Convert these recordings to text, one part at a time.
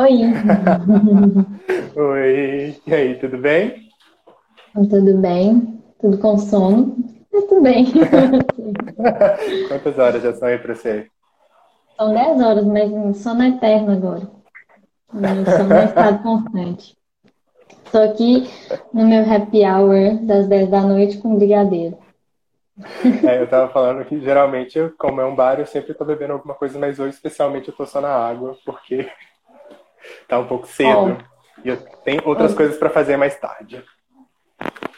Oi. Oi. E aí, tudo bem? Tudo bem. Tudo com sono. Mas tudo bem. Quantas horas já são aí pra você? São 10 horas, mas sono eterno agora. Meu sono é estado constante. Estou aqui no meu happy hour das 10 da noite com brigadeiro. É, eu tava falando que geralmente, como é um bar, eu sempre tô bebendo alguma coisa, mas hoje especialmente eu tô só na água, porque tá um pouco cedo. Oh. E eu tenho outras oh. coisas para fazer mais tarde.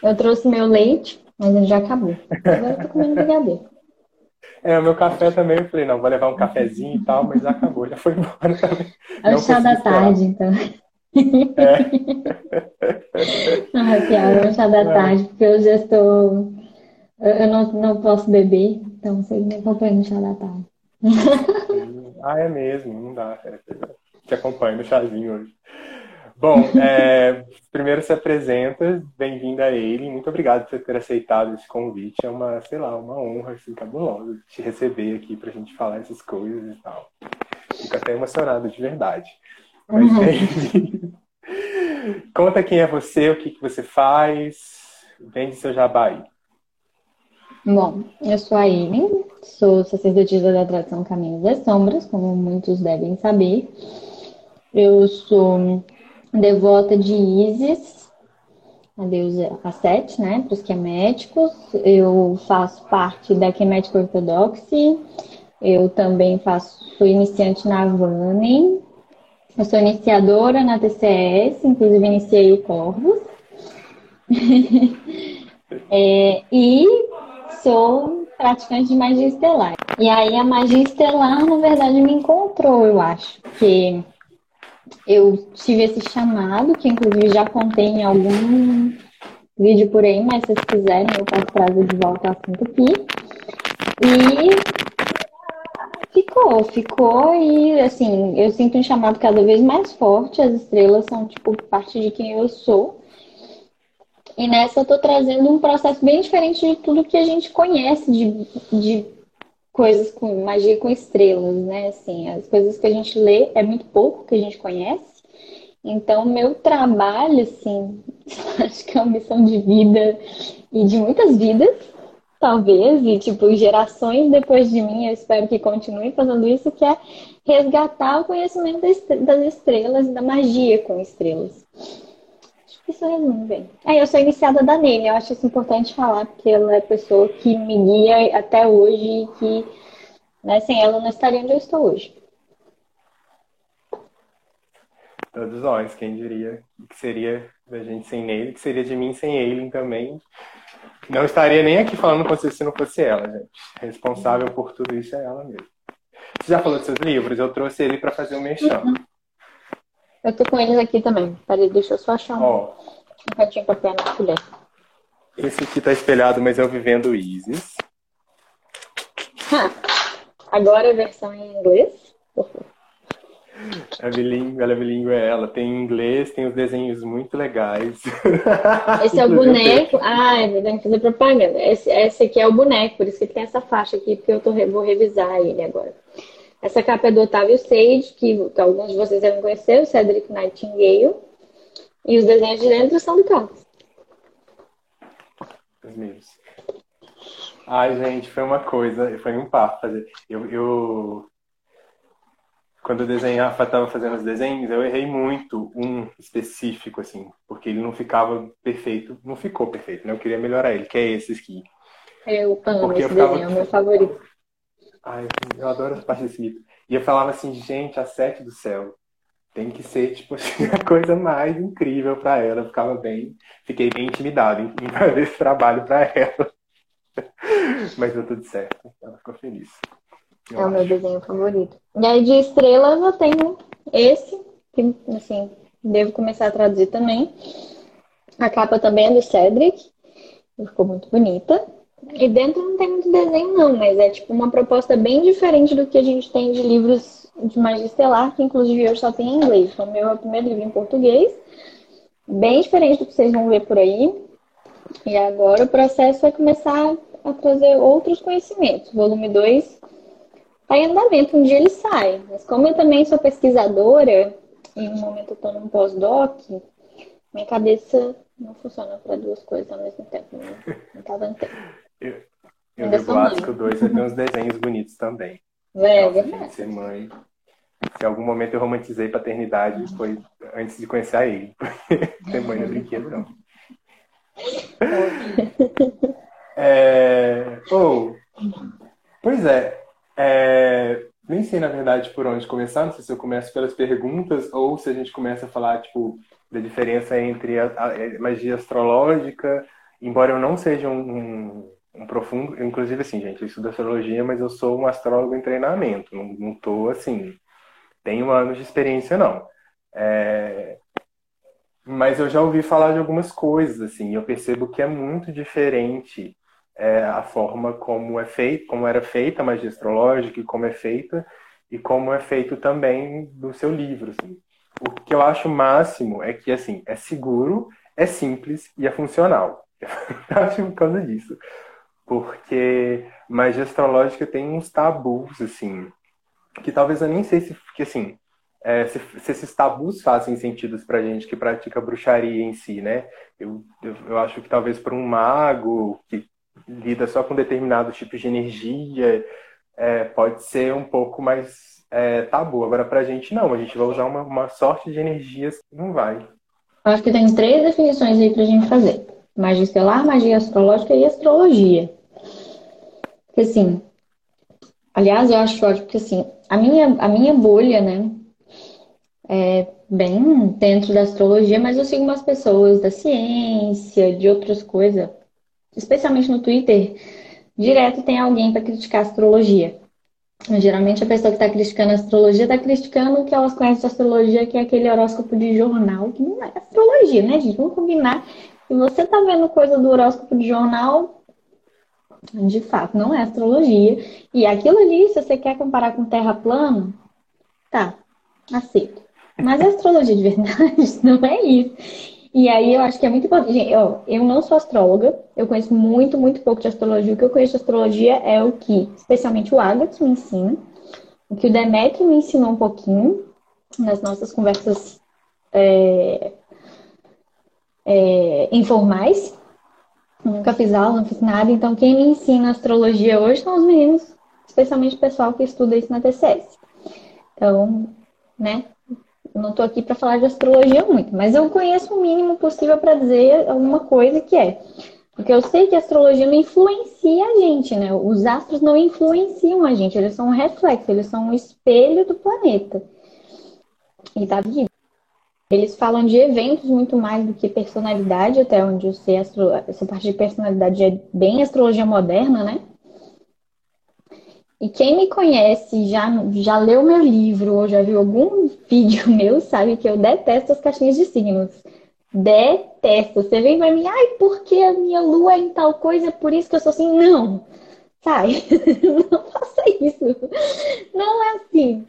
Eu trouxe meu leite, mas ele já acabou. Agora eu tô comendo brigadeiro. É, o meu café também, eu falei, não, vou levar um cafezinho e tal, mas já acabou, já foi embora também. É o chá da tarde, então. É. happy hour é o chá da tarde, porque eu já estou eu não, não posso beber, então você me acompanha no chá da tarde. ah, é mesmo, não dá. É, te acompanho no chazinho hoje. Bom, é, primeiro se apresenta, bem-vinda a ele. Muito obrigado por ter aceitado esse convite. É uma, sei lá, uma honra assim, cabulosa te receber aqui para a gente falar essas coisas e tal. Fico até emocionado de verdade. Mas uhum. conta quem é você, o que, que você faz, vende seu jabá aí. Bom, eu sou a Ellen, sou sacerdotisa da tradição Caminhos das Sombras, como muitos devem saber. Eu sou devota de Isis, a deusa Sete, né, para os queméticos. Eu faço parte da Quemética Ortodoxa. Eu também faço, sou iniciante na Vanem. Eu sou iniciadora na TCS, inclusive iniciei o Corvus. é, e sou praticante de magia estelar. E aí a magia estelar, na verdade, me encontrou, eu acho. Porque eu tive esse chamado, que inclusive já contei em algum vídeo por aí, mas se vocês quiserem, eu posso trazer de volta o assunto aqui. E ficou, ficou e assim, eu sinto um chamado cada vez mais forte. As estrelas são tipo parte de quem eu sou. E nessa eu tô trazendo um processo bem diferente de tudo que a gente conhece de, de coisas com magia com estrelas, né? Assim, as coisas que a gente lê é muito pouco que a gente conhece. Então, meu trabalho, assim, acho que é uma missão de vida e de muitas vidas, talvez, e tipo, gerações depois de mim, eu espero que continue fazendo isso, que é resgatar o conhecimento das estrelas e da magia com estrelas. Isso resume bem. É, eu sou iniciada da Nene, eu acho isso importante falar, porque ela é a pessoa que me guia até hoje e que né, sem ela não estaria onde eu estou hoje. Todos nós, quem diria que seria da gente sem Nele, que seria de mim sem ele também. Não estaria nem aqui falando com você se não fosse ela, gente. Responsável por tudo isso é ela mesma. Você já falou dos seus livros? Eu trouxe ele para fazer o um merchan. Uhum. Eu tô com eles aqui também. Peraí, deixa eu só achar um, oh. um cantinho pra pôr na colher. Esse aqui tá espelhado, mas é o Vivendo Isis. Agora a versão em inglês. É bilíngue, ela é bilíngue, é ela. Tem em inglês, tem os desenhos muito legais. Esse é o boneco. Ah, é tem que fazer propaganda. Esse, esse aqui é o boneco, por isso que tem essa faixa aqui, porque eu tô, vou revisar ele agora. Essa capa é do Otávio Sage, que, que alguns de vocês devem conhecer, o Cedric Nightingale. E os desenhos de dentro são do Carlos. Os meus. Ai, gente, foi uma coisa, foi um papo fazer. Eu, eu quando eu desenhava, estava fazendo os desenhos, eu errei muito um específico, assim, porque ele não ficava perfeito, não ficou perfeito, né? Eu queria melhorar ele, que é esse aqui. Eu amo porque esse eu ficava... desenho, é o meu favorito. Ai, eu adoro essa parte desse livro. E eu falava assim, gente, a sete do céu tem que ser, tipo assim, a coisa mais incrível para ela. Eu ficava bem, fiquei bem intimidado em, em fazer esse trabalho para ela. Mas deu tudo certo. Ela ficou feliz. É o meu desenho favorito. E aí de estrelas eu tenho esse, que assim, devo começar a traduzir também. A capa também é do Cedric. Ficou muito bonita. E dentro não tem muito desenho, não, mas é tipo uma proposta bem diferente do que a gente tem de livros de magia estelar, que inclusive eu só tenho em inglês. O meu é o primeiro livro em português. Bem diferente do que vocês vão ver por aí. E agora o processo é começar a trazer outros conhecimentos. Volume 2 está em andamento, um dia ele sai. Mas como eu também sou pesquisadora, e no momento estou num pós-doc, minha cabeça não funciona para duas coisas ao mesmo tempo. Não tá dando tempo. Eu, eu vi o que 2 vai ter uns desenhos bonitos também. É, é Ser mãe. Se em algum momento eu romantizei paternidade, foi antes de conhecer a ele. Ter mãe não é brinquedo, não. É... Oh, pois é, é, nem sei, na verdade, por onde começar. Não sei se eu começo pelas perguntas ou se a gente começa a falar, tipo, da diferença entre a, a magia astrológica, embora eu não seja um, um, um, profundo... Inclusive, assim, gente, eu estudo astrologia, mas eu sou um astrólogo em treinamento. Não, não tô, assim... Tenho anos de experiência, não. É, mas eu já ouvi falar de algumas coisas, assim, eu percebo que é muito diferente é, a forma como é feito, como era feita a magia astrológica e como é feita e como é feito também no seu livro. Assim. O que eu acho máximo é que assim é seguro, é simples e é funcional. Eu acho por causa disso, porque magia astrológica tem uns tabus assim que talvez eu nem sei se que assim é, se, se, esses tabus fazem sentido para gente que pratica bruxaria em si, né? Eu, eu, eu acho que talvez para um mago que lida só com determinados tipos de energia, é, pode ser um pouco mais é, tabu. Agora, pra gente, não. A gente vai usar uma, uma sorte de energias que não vai. Acho que tem três definições aí pra gente fazer. Magia estelar, magia astrológica e astrologia. Porque, assim, aliás, eu acho ótimo porque, assim, a minha, a minha bolha, né, é bem dentro da astrologia, mas eu sigo umas pessoas da ciência, de outras coisas, especialmente no Twitter, direto tem alguém para criticar a astrologia. Geralmente a pessoa que está criticando a astrologia está criticando o que elas conhecem de astrologia, que é aquele horóscopo de jornal, que não é astrologia, né, gente? Vamos combinar. Se você está vendo coisa do horóscopo de jornal, de fato, não é astrologia. E aquilo ali, se você quer comparar com terra plana, tá, aceito. Mas a astrologia de verdade não é isso. E aí eu acho que é muito importante. Gente, ó, eu não sou astróloga, eu conheço muito, muito pouco de astrologia. O que eu conheço de astrologia é o que, especialmente o Agatos me ensina, o que o Demetrio me ensinou um pouquinho nas nossas conversas é, é, informais. Nunca fiz aula, não fiz nada. Então, quem me ensina astrologia hoje são os meninos, especialmente o pessoal que estuda isso na TCS. Então, né, não estou aqui para falar de astrologia muito, mas eu conheço o mínimo possível para dizer alguma coisa que é. Porque eu sei que a astrologia não influencia a gente, né? Os astros não influenciam a gente, eles são um reflexo, eles são um espelho do planeta. E tá vivo. Eles falam de eventos muito mais do que personalidade, até onde eu sei, astro... essa parte de personalidade é bem astrologia moderna, né? E quem me conhece, já, já leu meu livro ou já viu algum vídeo meu, sabe que eu detesto as caixinhas de signos. Detesto. Você vem pra mim, ai, porque a minha lua é em tal coisa, por isso que eu sou assim. Não, sai, não faça isso. Não é assim.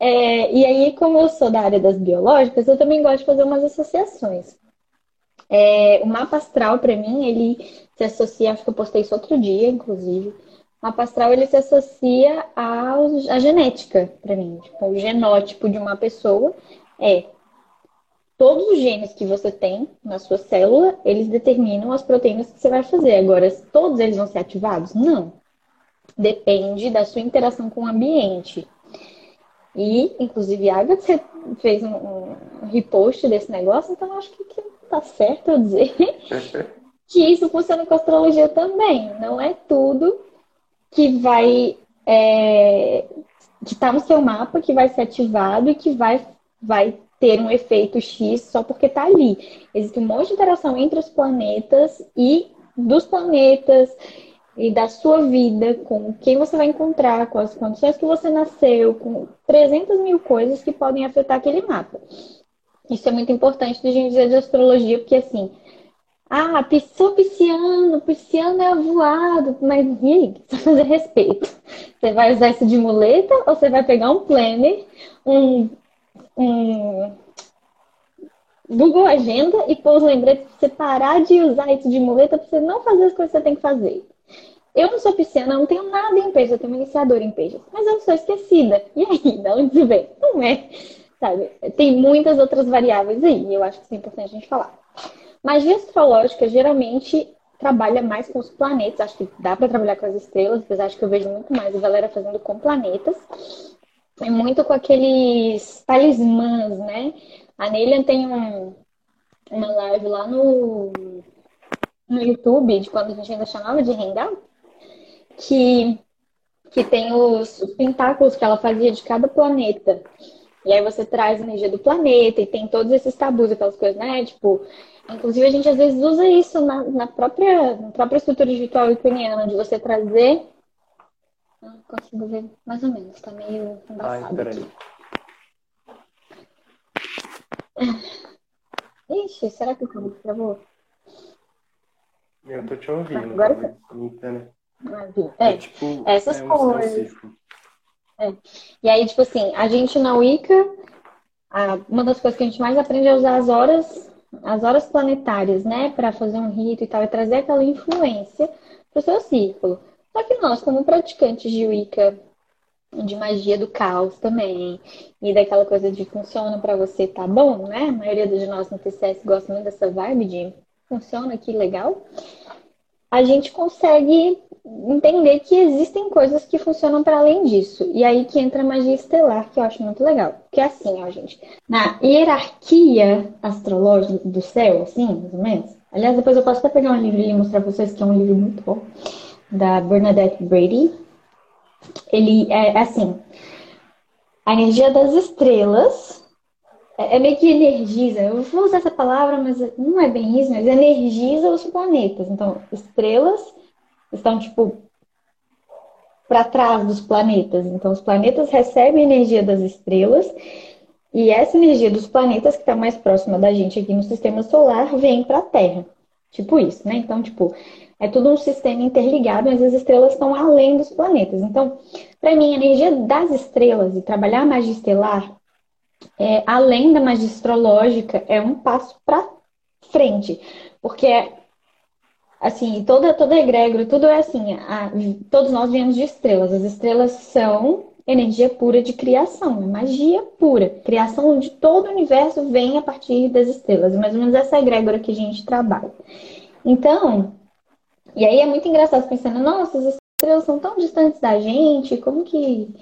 É, e aí, como eu sou da área das biológicas, eu também gosto de fazer umas associações. É, o mapa astral, para mim, ele se associa, acho que eu postei isso outro dia, inclusive mapa astral ele se associa à genética, para mim. Tipo, o genótipo de uma pessoa é todos os genes que você tem na sua célula, eles determinam as proteínas que você vai fazer. Agora, todos eles vão ser ativados? Não. Depende da sua interação com o ambiente. E, inclusive, a Agatha você fez um, um repost desse negócio, então acho que, que tá certo eu dizer que isso funciona com a astrologia também. Não é tudo que vai é, que está no seu mapa, que vai ser ativado e que vai, vai ter um efeito X só porque está ali. Existe um monte de interação entre os planetas e dos planetas e da sua vida, com quem você vai encontrar, com as condições que você nasceu, com 300 mil coisas que podem afetar aquele mapa. Isso é muito importante de gente dizer de astrologia, porque assim, ah, sou pisciano, pisciano é avoado, mas e aí? Fazer respeito. Você vai usar isso de muleta ou você vai pegar um planner, um, um Google Agenda e pôr os lembretes para você parar de usar isso de muleta para você não fazer as coisas que você tem que fazer. Eu não sou pisciana, não tenho nada em peixe, eu tenho uma iniciadora em peixes, mas eu sou esquecida. E aí, de onde vem? Não é sabe? Tem muitas outras variáveis aí, eu acho que isso é importante a gente falar. Magia astrológica geralmente trabalha mais com os planetas, acho que dá para trabalhar com as estrelas, apesar de que eu vejo muito mais a galera fazendo com planetas. É muito com aqueles talismãs, né? A Neilian tem um, uma live lá no, no YouTube, de quando a gente ainda chamava de Hangout, que, que tem os, os pentáculos que ela fazia de cada planeta. E aí você traz a energia do planeta e tem todos esses tabus, aquelas coisas, né? Tipo, inclusive a gente às vezes usa isso na, na própria, na própria estrutura digital ucraniana, de você trazer. Não ah, consigo ver mais ou menos, tá meio embaçado. Ai, peraí. Ixi, será que o travou? Eu tô te ouvindo. Agora tá. É, é, tipo, essas é coisas. É. E aí, tipo assim, a gente na Wicca, a, uma das coisas que a gente mais aprende é usar as horas, as horas planetárias, né, para fazer um rito e tal, e trazer aquela influência pro seu círculo. Só que nós, como praticantes de Wicca, de magia do caos também, e daquela coisa de funciona para você, tá bom, né? A maioria de nós no TCS gosta muito dessa vibe de funciona, que legal. A gente consegue entender que existem coisas que funcionam para além disso. E aí que entra a magia estelar, que eu acho muito legal. Que é assim, ó, gente. Na hierarquia astrológica do céu, assim, mais ou menos. Aliás, depois eu posso até pegar um livro e mostrar pra vocês que é um livro muito bom. Da Bernadette Brady. Ele é assim. A energia das estrelas é, é meio que energiza. Eu vou usar essa palavra, mas não é bem isso, mas energiza os planetas. Então, estrelas estão, tipo, para trás dos planetas. Então, os planetas recebem energia das estrelas e essa energia dos planetas que está mais próxima da gente aqui no sistema solar vem para a Terra. Tipo isso, né? Então, tipo, é tudo um sistema interligado, mas as estrelas estão além dos planetas. Então, para mim, a energia das estrelas e trabalhar a magia estelar, é, além da magia astrológica, é um passo para frente. Porque assim, toda, toda egrégora, tudo é assim, a, todos nós viemos de estrelas. As estrelas são energia pura de criação, é magia pura. Criação de todo o universo vem a partir das estrelas. Mais ou menos essa egrégora que a gente trabalha. Então, e aí é muito engraçado pensando, nossa, as estrelas são tão distantes da gente, como que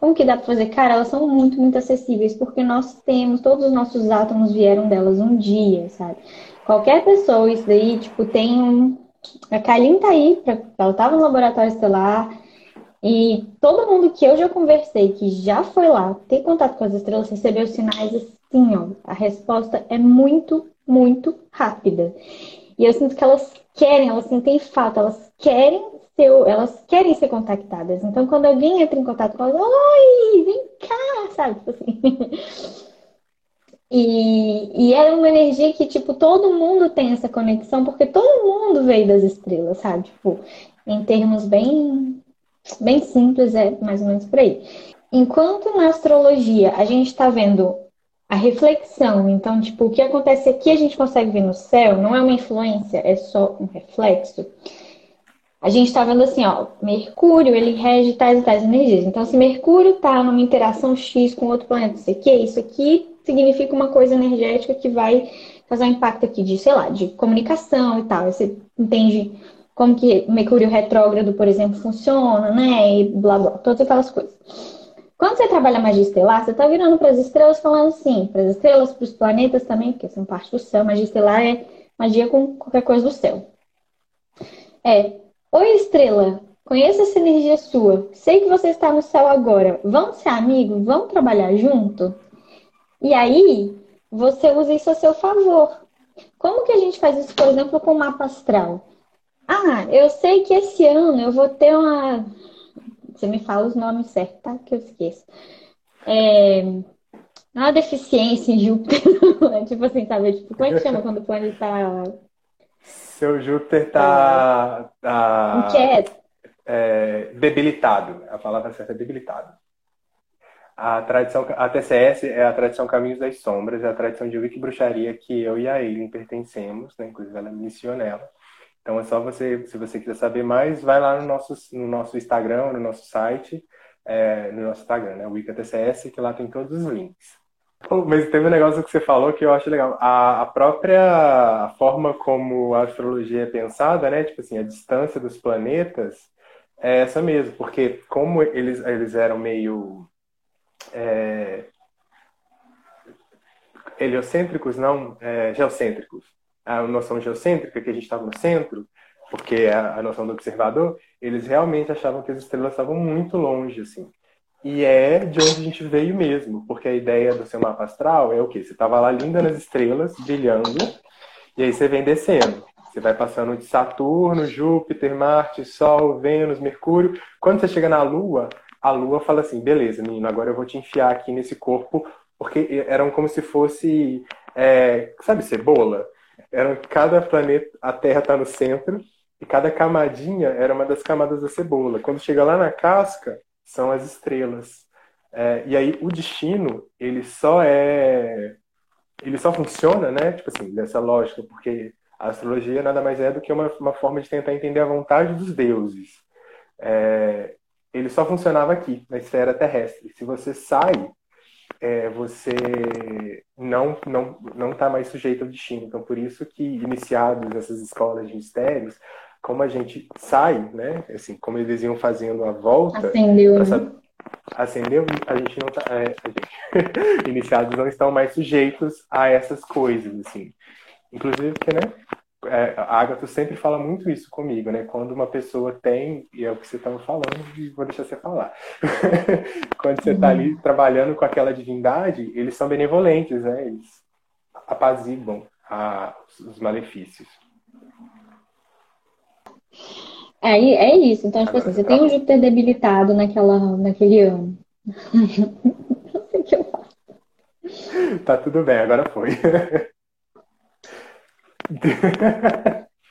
como que dá para fazer? Cara, elas são muito, muito acessíveis, porque nós temos, todos os nossos átomos vieram delas um dia, sabe? Qualquer pessoa, isso daí, tipo, tem um. A Kailin tá aí, pra... ela tava no laboratório estelar, e todo mundo que eu já conversei, que já foi lá, tem contato com as estrelas, recebeu sinais assim, ó. A resposta é muito, muito rápida. E eu sinto que elas querem, elas sentem falta, elas querem ser, elas querem ser contactadas. Então, quando alguém entra em contato com elas, oi, vem cá, sabe? Tipo assim. E, e é uma energia que, tipo, todo mundo tem essa conexão, porque todo mundo veio das estrelas, sabe? Tipo, em termos bem, bem simples, é mais ou menos por aí. Enquanto na astrologia a gente está vendo a reflexão, então, tipo, o que acontece aqui a gente consegue ver no céu, não é uma influência, é só um reflexo. A gente está vendo assim, ó, Mercúrio, ele rege tais e tais energias. Então, se Mercúrio está numa interação X com outro planeta, isso aqui, isso aqui significa uma coisa energética que vai fazer um impacto aqui de, sei lá, de comunicação e tal. Você entende como que Mercúrio retrógrado, por exemplo, funciona, né? E blá blá, todas aquelas coisas. Quando você trabalha magia estelar, você está virando para as estrelas falando assim, para as estrelas, para os planetas também, porque são parte do céu. Magia estelar é magia com qualquer coisa do céu. É, oi estrela, conheço essa energia sua. Sei que você está no céu agora. Vamos ser amigos? Vamos trabalhar junto? E aí, você usa isso a seu favor. Como que a gente faz isso, por exemplo, com o mapa astral? Ah, eu sei que esse ano eu vou ter uma. Você me fala os nomes certos, tá? Que eu esqueço. É... Não é uma deficiência em Júpiter, é tipo assim, sabe? Tipo, como é que chama quando o planeta tá. Seu Júpiter tá. Tá... É... debilitado. A palavra certa é debilitado. A tradição, a TCS é a tradição Caminhos das Sombras, é a tradição de Wiki Bruxaria que eu e a Eileen pertencemos, né? Inclusive ela é missionela. Então é só você, se você quiser saber mais, vai lá no nosso, no nosso Instagram, no nosso site, é, no nosso Instagram, né? Wicca TCS, que lá tem todos os links. Mas tem um negócio que você falou que eu acho legal. A, a própria forma como a astrologia é pensada, né? Tipo assim, a distância dos planetas é essa mesmo, porque como eles, eles eram meio é, heliocêntricos, não, é, geocêntricos. A noção geocêntrica, que a gente estava no centro, porque é a noção do observador, eles realmente achavam que as estrelas estavam muito longe, assim. E é de onde a gente veio mesmo, porque a ideia do seu mapa astral é o quê? Você estava lá linda nas estrelas, brilhando, e aí você vem descendo. Você vai passando de Saturno, Júpiter, Marte, Sol, Vênus, Mercúrio. Quando você chega na Lua, a Lua fala assim: beleza, menino, agora eu vou te enfiar aqui nesse corpo, porque eram como se fosse, é, sabe, cebola? Eram cada planeta, a Terra está no centro, e cada camadinha era uma das camadas da cebola. Quando chega lá na casca, são as estrelas. É, e aí o destino, ele só é. Ele só funciona, né? Tipo assim, dessa lógica, porque a astrologia nada mais é do que uma, uma forma de tentar entender a vontade dos deuses. É, ele só funcionava aqui, na esfera terrestre. Se você sai, é, você não não não está mais sujeito ao destino. Então, por isso que iniciados essas escolas de mistérios, como a gente sai, né? Assim, como eles iam fazendo a volta. Acendeu. Né? Acendeu, a gente não tá. É, gente, iniciados não estão mais sujeitos a essas coisas, assim. Inclusive porque, né? É, a Agatha sempre fala muito isso comigo, né? Quando uma pessoa tem, e é o que você estava falando, e vou deixar você falar. Quando você está ali uhum. trabalhando com aquela divindade, eles são benevolentes, né? Eles apaziguam a, os malefícios. Aí é isso. Então, tipo assim, você tem um Júpiter debilitado naquela, naquele ano. Não sei o que eu faço. Tá tudo bem, agora foi.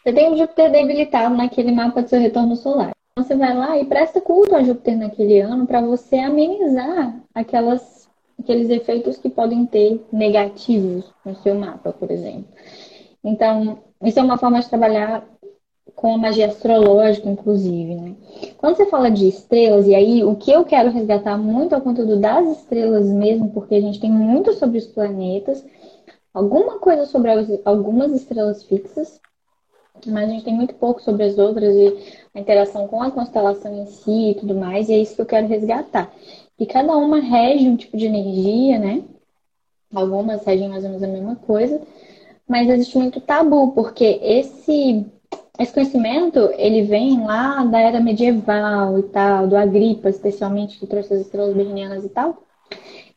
Você tem um Júpiter debilitado naquele mapa do seu retorno solar. Então você vai lá e presta culto a Júpiter naquele ano para você amenizar aquelas, aqueles efeitos que podem ter negativos no seu mapa, por exemplo. Então, isso é uma forma de trabalhar com a magia astrológica, inclusive, né? Quando você fala de estrelas, e aí o que eu quero resgatar muito é o conteúdo das estrelas mesmo, porque a gente tem muito sobre os planetas, alguma coisa sobre algumas estrelas fixas, mas a gente tem muito pouco sobre as outras e a interação com a constelação em si e tudo mais, e é isso que eu quero resgatar. E cada uma rege um tipo de energia, né? Algumas regem mais ou menos a mesma coisa, mas existe muito tabu, porque esse esse conhecimento, ele vem lá da era medieval e tal, do Agripa, especialmente, que trouxe as estrelas berrinianas e tal.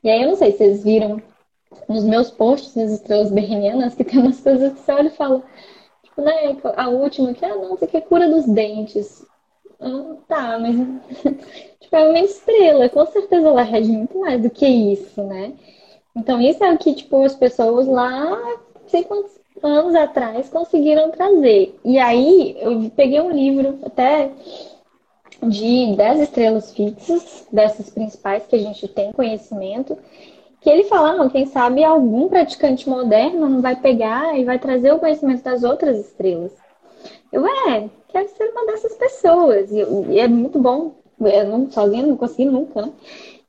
E aí, eu não sei se vocês viram nos meus posts das estrelas berrinianas, que tem umas coisas que você olha e fala, tipo, né, a última que, ah, não, isso aqui é cura dos dentes. Ah, tá, mas, tipo, é uma estrela, com certeza ela rege muito mais do que isso, né? Então, isso é o que, tipo, as pessoas lá, sei quantos anos atrás conseguiram trazer. E aí eu peguei um livro até de 10 estrelas fixas, dessas principais que a gente tem conhecimento, que ele fala, não, quem sabe algum praticante moderno não vai pegar e vai trazer o conhecimento das outras estrelas. Eu, é, quero ser uma dessas pessoas. E, e é muito bom. Eu não, sozinha não consigo nunca, né?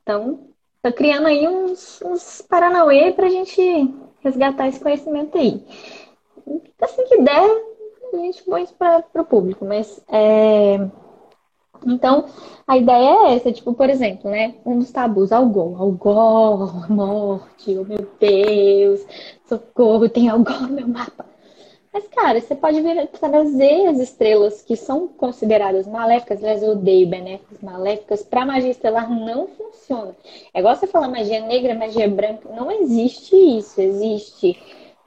Então, tô criando aí uns, uns Paranauê pra gente resgatar esse conhecimento aí assim que der, a gente põe isso para o público, mas é... Então, a ideia é essa, tipo, por exemplo, né? Um dos tabus, algol, algol, morte, oh meu Deus, socorro, tem algol no meu mapa. Mas, cara, você pode vir trazer as estrelas que são consideradas maléficas, aliás, eu odeio benéficas, maléficas, para magia estelar não funciona. É igual você falar magia negra, magia branca, não existe isso, existe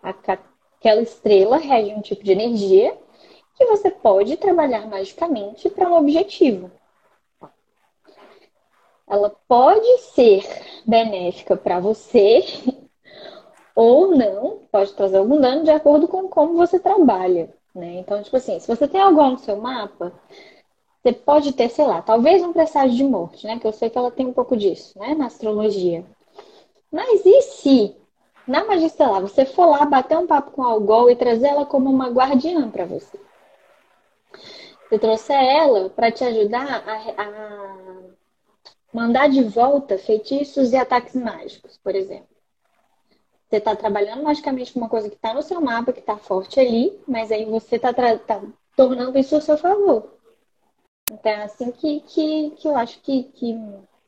a Aquela estrela rege um tipo de energia que você pode trabalhar magicamente para um objetivo. Ela pode ser benéfica para você ou não, pode trazer algum dano de acordo com como você trabalha. Né? Então, tipo assim, se você tem algo no seu mapa, você pode ter, sei lá, talvez um presságio de morte, né? Que eu sei que ela tem um pouco disso, né? Na astrologia. Mas e se na Magistelar, você for lá bater um papo com a Algol e trazer ela como uma guardiã para você. Você trouxer ela para te ajudar a, a, mandar de volta feitiços e ataques mágicos, por exemplo. Você está trabalhando magicamente com uma coisa que está no seu mapa, que está forte ali, mas aí você está tá tornando isso a seu favor. Então é assim que, que, que eu acho que, que,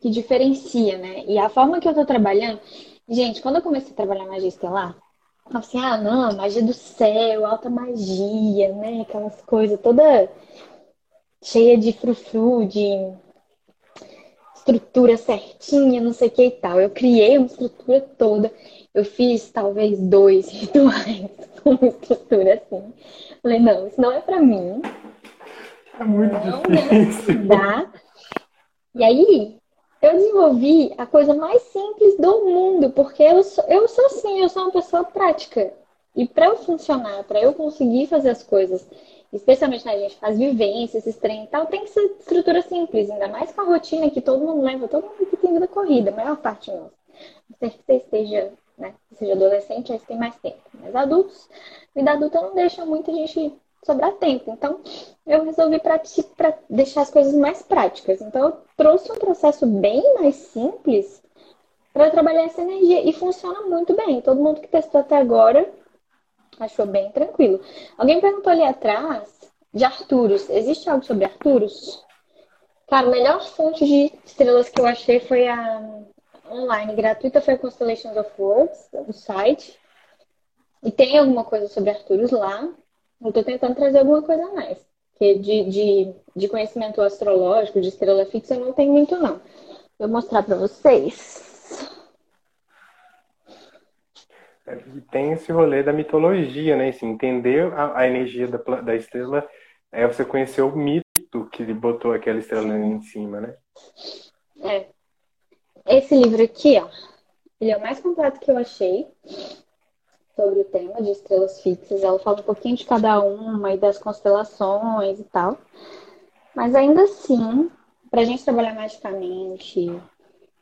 que diferencia, né? E a forma que eu estou trabalhando. Gente, quando eu comecei a trabalhar magia estelar, eu assim, ah, não, magia do céu, alta magia, né? Aquelas coisas toda cheia de frufru, de estrutura certinha, não sei o que e tal. Eu criei uma estrutura toda. Eu fiz talvez dois rituais com uma estrutura assim. Falei, não, isso não é pra mim. É muito não, difícil. Não dá. E aí, eu desenvolvi a coisa mais simples do mundo, porque eu sou, eu sou assim, eu sou uma pessoa prática. E para eu funcionar, para eu conseguir fazer as coisas especialmente na né, gente faz vivência, esses trem e tal, tem que ser estrutura simples, ainda mais com a rotina que todo mundo leva, todo mundo que tem vida corrida, a maior parte nossa. Não ser que você esteja, né, seja adolescente, aí você tem mais tempo. Mas adultos, vida adulta não deixa muita gente sobrar tempo. Então, eu resolvi para deixar as coisas mais práticas. Então, eu trouxe um processo bem mais simples para trabalhar essa energia. E funciona muito bem. Todo mundo que testou até agora Achou bem tranquilo. Alguém perguntou ali atrás de Arturos. Existe algo sobre Arturos? Cara, a melhor fonte de estrelas que eu achei foi a online gratuita, foi a Constellations of Worlds, o site. E tem alguma coisa sobre Arturos lá. Eu tô tentando trazer alguma coisa a mais. Porque de, de, de conhecimento astrológico, de estrela fixa, eu não tenho muito, não. Vou mostrar para vocês. E tem esse rolê da mitologia, né? Assim, entender a, a energia da, da estrela é você conhecer o mito que botou aquela estrela em cima, né? É. Esse livro aqui, ó, ele é o mais completo que eu achei sobre o tema de estrelas fixas. Ela fala um pouquinho de cada uma e das constelações e tal. Mas ainda assim, para a gente trabalhar magicamente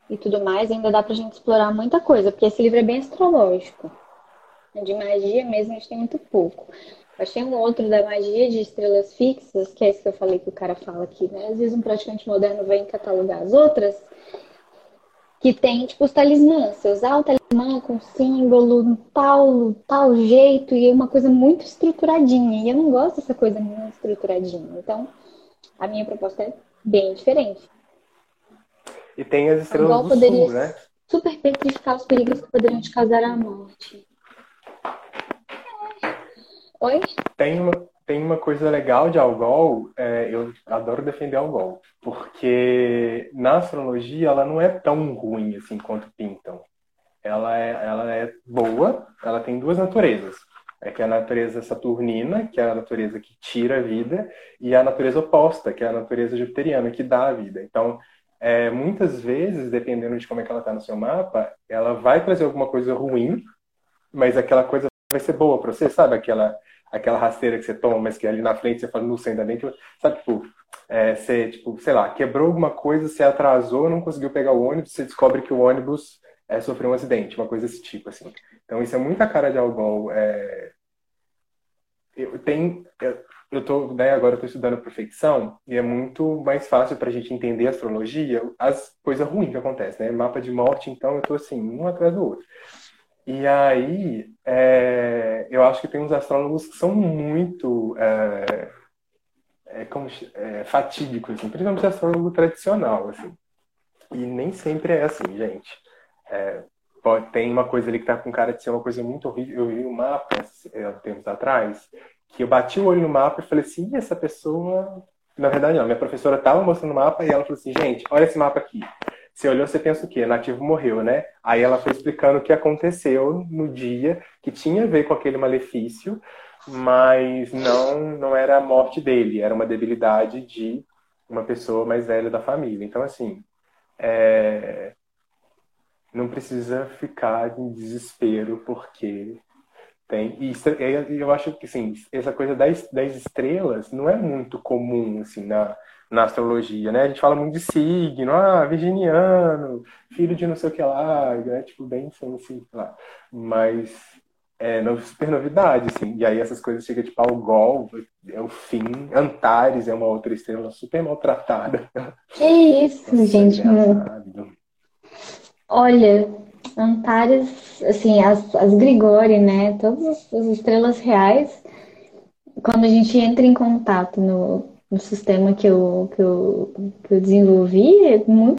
e tudo mais, ainda dá pra gente explorar muita coisa, porque esse livro é bem astrológico. De magia mesmo, a gente tem muito pouco. Achei um outro da magia de estrelas fixas, que é esse que eu falei que o cara fala aqui, né? Às vezes um praticante moderno vem catalogar as outras, que tem, tipo, os talismãs. Você usar o talismã com símbolo, tal, tal jeito, e é uma coisa muito estruturadinha. E eu não gosto dessa coisa muito estruturadinha. Então, a minha proposta é bem diferente. E tem as estrelas Igual do poderia sul, né? Super petrificar os perigos que poderiam te causar a morte. Oi? Tem uma, tem uma coisa legal de Algol, é, eu adoro defender Algol, porque na astrologia ela não é tão ruim assim quanto pintam. Ela é, ela é boa, ela tem duas naturezas. É que é a natureza saturnina, que é a natureza que tira a vida, e a natureza oposta, que é a natureza jupiteriana, que dá a vida. Então, é, muitas vezes, dependendo de como é que ela está no seu mapa, ela vai trazer alguma coisa ruim, mas aquela coisa vai ser boa para você, sabe? Aquela, aquela rasteira que você toma, mas que ali na frente você fala, não sei, ainda bem que. Sabe, tipo, é, você, tipo, sei lá, quebrou alguma coisa, você atrasou, não conseguiu pegar o ônibus, você descobre que o ônibus é, sofreu um acidente, uma coisa desse tipo, assim. Então, isso é muita cara de algo. É... Eu, tem, eu tô, né, agora eu tô estudando perfeição e é muito mais fácil para a gente entender astrologia as coisas ruins que acontecem, né? Mapa de morte, então eu tô assim, um atrás do outro. E aí, é, eu acho que tem uns astrólogos que são muito é, é, como, é, fatídicos, assim, principalmente astrólogo tradicional, assim. E nem sempre é assim, gente. É, tem uma coisa ali que tá com cara de ser uma coisa muito horrível. Eu vi um mapa há tempos atrás que eu bati o olho no mapa e falei assim, e essa pessoa... Na verdade, não. Minha professora estava mostrando o mapa e ela falou assim, gente, olha esse mapa aqui. Você olhou, você pensa o quê? Nativo morreu, né? Aí ela foi explicando o que aconteceu no dia, que tinha a ver com aquele malefício, mas não, não era a morte dele, era uma debilidade de uma pessoa mais velha da família. Então, assim, é... não precisa ficar em desespero porque tem. E eu acho que, assim, essa coisa das, das estrelas não é muito comum, assim, na, na astrologia, né? A gente fala muito de signo, ah, virginiano, filho de não sei o que lá, é tipo bem assim, lá. Mas é super novidade, assim. E aí essas coisas chegam tipo Algol, é o fim, Antares é uma outra estrela super maltratada. Que isso, Nossa, gente. Olha, Antares, assim, as, as Grigori, né? Todas as estrelas reais, quando a gente entra em contato no, no sistema que eu, que, eu, que eu desenvolvi, é muito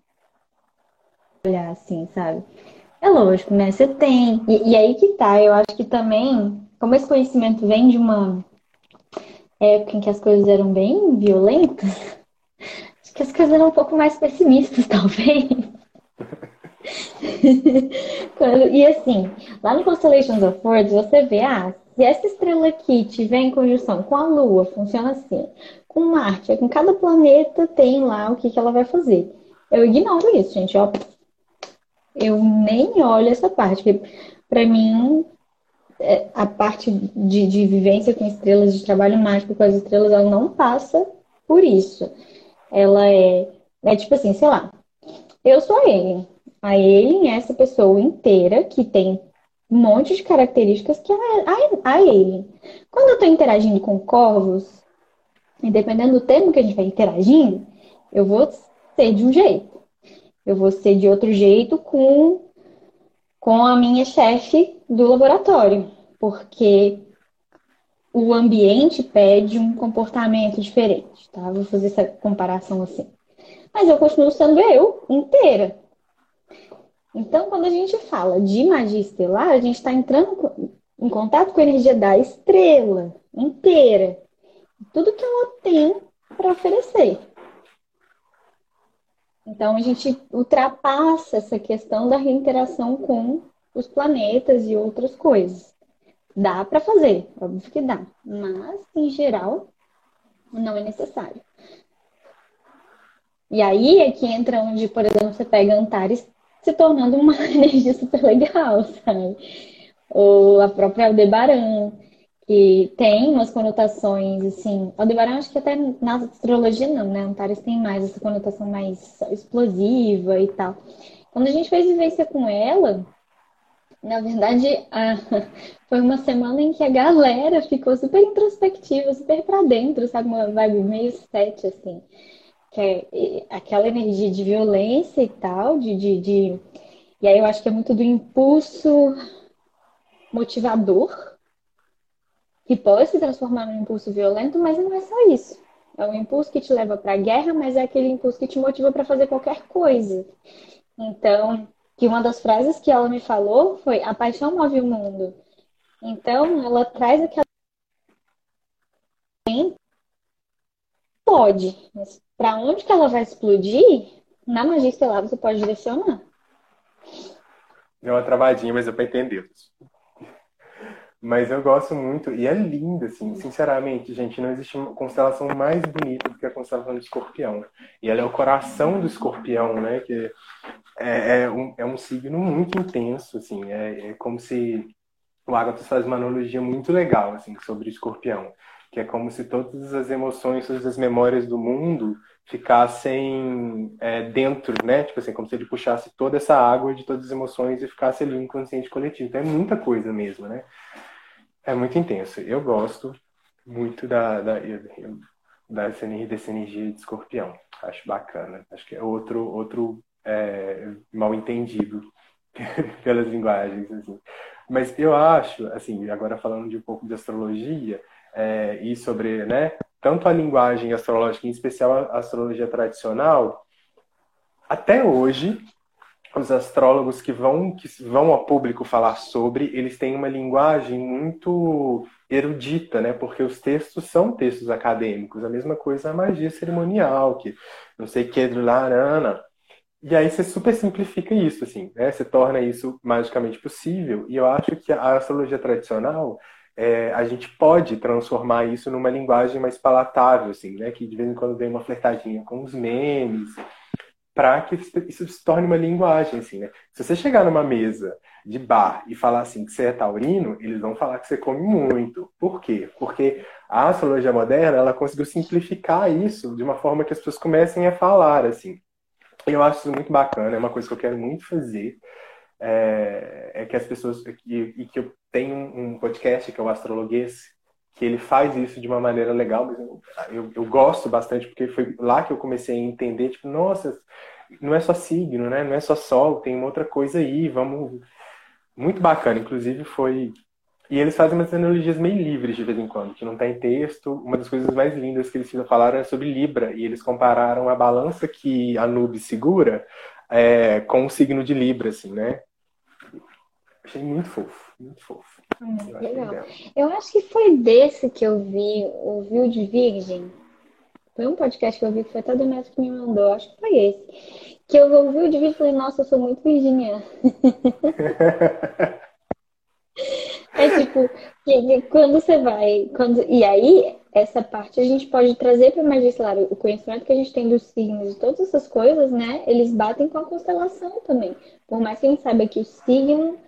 olhar assim, sabe? É lógico, né? Você tem. E, e aí que tá, eu acho que também, como esse conhecimento vem de uma época em que as coisas eram bem violentas, acho que as coisas eram um pouco mais pessimistas, talvez. e assim, lá no Constellations of Words, você vê, ah, se essa estrela aqui tiver em conjunção com a Lua, funciona assim. Com Marte, com cada planeta tem lá o que, que ela vai fazer. Eu ignoro isso, gente. Ó, eu nem olho essa parte, porque para mim é, a parte de, de vivência com estrelas, de trabalho mágico com as estrelas, ela não passa por isso. Ela é, é tipo assim, sei lá, eu sou ele. A Alien é essa pessoa inteira que tem um monte de características que é a, Alien. Quando eu estou interagindo com corvos, e dependendo do termo que a gente vai interagindo, eu vou ser de um jeito. Eu vou ser de outro jeito com, com a minha chefe do laboratório. Porque o ambiente pede um comportamento diferente, tá? Vou fazer essa comparação assim. Mas eu continuo sendo eu inteira. Então, quando a gente fala de magia estelar, a gente está entrando em contato com a energia da estrela inteira. Tudo que ela tem para oferecer. Então, a gente ultrapassa essa questão da reinteração com os planetas e outras coisas. Dá para fazer, óbvio que dá, mas, em geral, não é necessário. E aí é que entra onde, por exemplo, você pega Antares se tornando uma energia super legal, sabe? Ou a própria Aldebaran, que tem umas conotações, assim. Aldebaran, acho que até na astrologia não, né? Antares tem mais essa conotação mais explosiva e tal. Quando a gente fez vivência com ela, na verdade, a... foi uma semana em que a galera ficou super introspectiva, super pra dentro, sabe? Uma vibe meio sete, assim que é aquela energia de violência e tal, de, de, de, E aí eu acho que é muito do impulso motivador, que pode se transformar num impulso violento, mas não é só isso. É um impulso que te leva para a guerra, mas é aquele impulso que te motiva para fazer qualquer coisa. Então, que uma das frases que ela me falou foi: a paixão move o mundo. Então, ela traz aquela pode, mas para onde que ela vai explodir, na magia estelar você pode direcionar. Deu uma travadinha, mas é para entender. Mas eu gosto muito, e é linda, assim, sinceramente, gente, não existe uma constelação mais bonita do que a constelação do escorpião. E ela é o coração do escorpião, né? Que é, é, um, é um signo muito intenso, assim, é, é como se o Agathos faz uma analogia muito legal, assim, sobre o escorpião que é como se todas as emoções, todas as memórias do mundo ficassem é, dentro, né? Tipo assim, como se ele puxasse toda essa água de todas as emoções e ficasse ali inconsciente coletivo. Então é muita coisa mesmo, né? É muito intenso. Eu gosto muito da, da, dessa, dessa energia de escorpião. Acho bacana. Acho que é outro, outro é, mal entendido pelas linguagens. Assim. Mas eu acho, assim, agora falando de um pouco de astrologia, é, e sobre né, tanto a linguagem astrológica, em especial a astrologia tradicional, até hoje, os astrólogos que vão, que vão ao público falar sobre, eles têm uma linguagem muito erudita, né? Porque os textos são textos acadêmicos. A mesma coisa a magia cerimonial, que não sei que, larana. E aí você super simplifica isso, assim, né? Você torna isso magicamente possível. E eu acho que a astrologia tradicional é, a gente pode transformar isso numa linguagem mais palatável, assim, né? Que de vez em quando vem uma flertadinha com os memes, para que isso se torne uma linguagem, assim, né? Se você chegar numa mesa de bar e falar assim que você é taurino, eles vão falar que você come muito. Por quê? Porque a astrologia moderna, ela conseguiu simplificar isso de uma forma que as pessoas comecem a falar, assim. Eu acho isso muito bacana, é uma coisa que eu quero muito fazer é, é que as pessoas e, e, que eu tenho um podcast que é o Astrologuês que ele faz isso de uma maneira legal, mas eu, eu, eu, gosto bastante porque foi lá que eu comecei a entender, tipo, nossa, não é só signo, né? Não é só sol, tem uma outra coisa aí, vamos. Muito bacana, inclusive foi. E eles fazem umas analogias meio livres de vez em quando, que não tem texto. Uma das coisas mais lindas que eles falaram é sobre Libra, e eles compararam a balança que a Nube segura é, com o signo de Libra, assim, né? Achei muito fofo, muito fofo. Hum, eu legal. Eu acho que foi desse que eu vi, ouviu de Virgem. Foi um podcast que eu vi que foi até do Neto que me mandou, acho que foi esse. Que eu ouvi o de vídeo e falei, nossa, eu sou muito virginiana. é tipo, que, quando você vai. Quando, e aí, essa parte a gente pode trazer para mais claro, o conhecimento que a gente tem dos signos e todas essas coisas, né? Eles batem com a constelação também. Por mais que a gente saiba que o signo,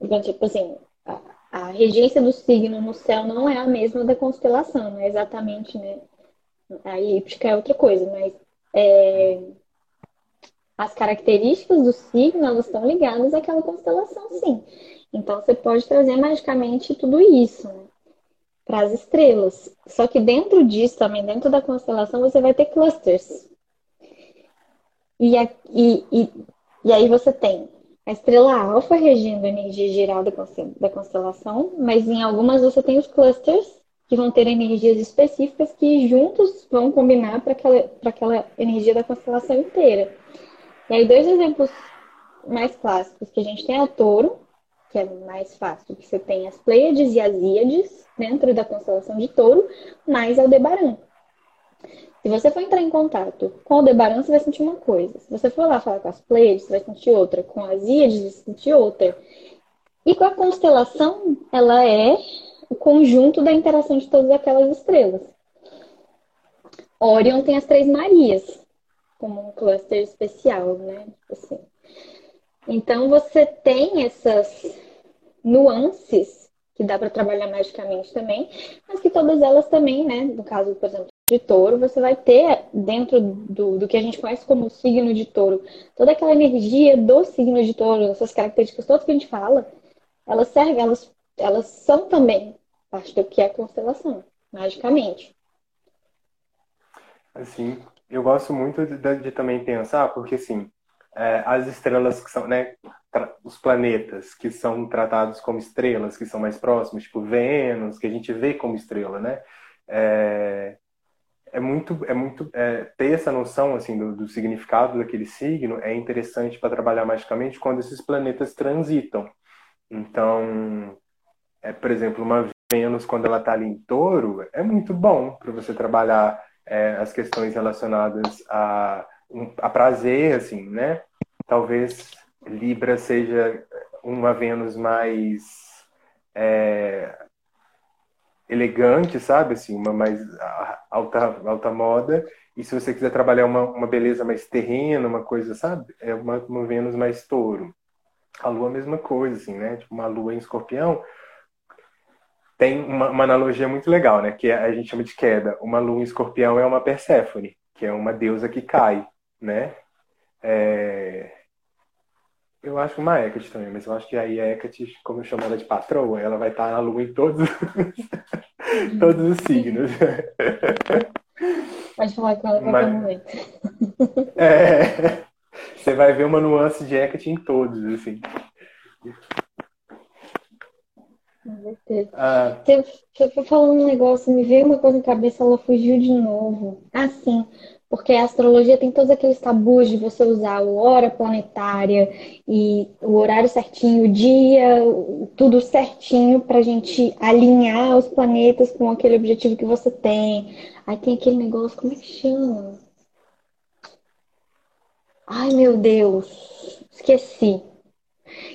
então, tipo assim, a, a regência do signo no céu não é a mesma da constelação, não é exatamente, né? A elíptica é outra coisa, mas é, as características do signo elas estão ligadas àquela constelação, sim. Então você pode trazer magicamente tudo isso né, para as estrelas. Só que dentro disso também, dentro da constelação, você vai ter clusters. E, e, e, e aí você tem a estrela alfa regendo a energia geral da constelação, mas em algumas você tem os clusters que vão ter energias específicas que juntos vão combinar para aquela, aquela energia da constelação inteira. E aí, dois exemplos mais clássicos que a gente tem é a Touro, que é mais fácil, que você tem as Pleiades e as Íades dentro da constelação de Touro, mais Aldebaran. Se você for entrar em contato com Aldebaran, você vai sentir uma coisa. Se você for lá falar com as Pleiades, você vai sentir outra. Com as Íades, você vai sentir outra. E com a constelação, ela é o conjunto da interação de todas aquelas estrelas. Orion tem as Três Marias, como um cluster especial, né? Assim. Então você tem essas nuances que dá para trabalhar magicamente também, mas que todas elas também, né? No caso, por exemplo, de touro, você vai ter dentro do, do que a gente conhece como signo de touro, toda aquela energia do signo de touro, essas características todas que a gente fala, elas servem, elas, elas são também parte do que é constelação, magicamente. Assim, eu gosto muito de, de também pensar, porque assim, é, as estrelas que são, né, os planetas que são tratados como estrelas, que são mais próximos, tipo Vênus, que a gente vê como estrela, né? É, é muito, é muito é, ter essa noção assim do, do, significado daquele signo é interessante para trabalhar magicamente quando esses planetas transitam. Então, é, por exemplo, uma Vênus, quando ela está ali em touro, é muito bom para você trabalhar é, as questões relacionadas a, a prazer, assim, né? Talvez Libra seja uma Vênus mais é, elegante, sabe? Assim, uma mais alta, alta moda. E se você quiser trabalhar uma, uma beleza mais terrena, uma coisa, sabe? É uma, uma Vênus mais touro. A Lua, a mesma coisa, assim, né? Tipo, uma Lua em escorpião tem uma, uma, analogia muito legal, né? Que a gente chama de queda. Uma lua em escorpião é uma Perséfone, que é uma deusa que cai, né? É... Eu acho uma Hecate também, mas eu acho que aí a Hecate, como eu chamo ela de patroa, ela vai estar na lua em todos, todos os signos. Pode falar com ela qualquer momento. É, você vai ver uma nuance de Hecate em todos, assim. Com certeza. Ah. Você foi falando um negócio, me veio uma coisa na cabeça, ela fugiu de novo. Assim, porque a astrologia tem todos aqueles tabus de você usar o hora planetária e o horário certinho, o dia, tudo certinho para a gente alinhar os planetas com aquele objetivo que você tem. Aí tem aquele negócio, como é que chama? Ai, meu Deus, esqueci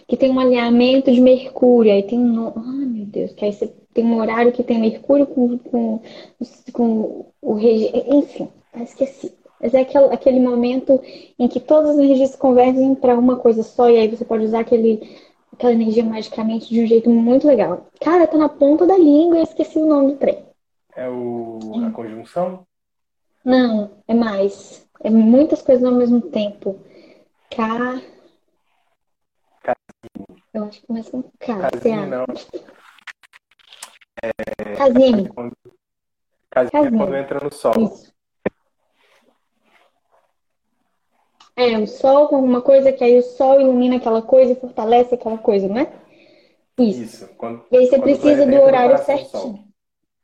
que tem um alinhamento de Mercúrio, aí tem um. Ai, meu Deus, que aí você tem um horário que tem Mercúrio com, com, com o regi... Enfim, esqueci. Mas é aquele, aquele momento em que todas as energias se convergem para uma coisa só, e aí você pode usar aquele, aquela energia magicamente de um jeito muito legal. Cara, tá na ponta da língua e eu esqueci o nome do trem. É o... a conjunção? Não, é mais. É muitas coisas ao mesmo tempo. K. Eu acho que começa com K. Casinho, não. É... Casinho. Casinho é quando entra no sol. Isso. É, o sol com alguma coisa, que aí o sol ilumina aquela coisa e fortalece aquela coisa, não é? Isso. Isso. Quando, e aí você precisa do horário certinho.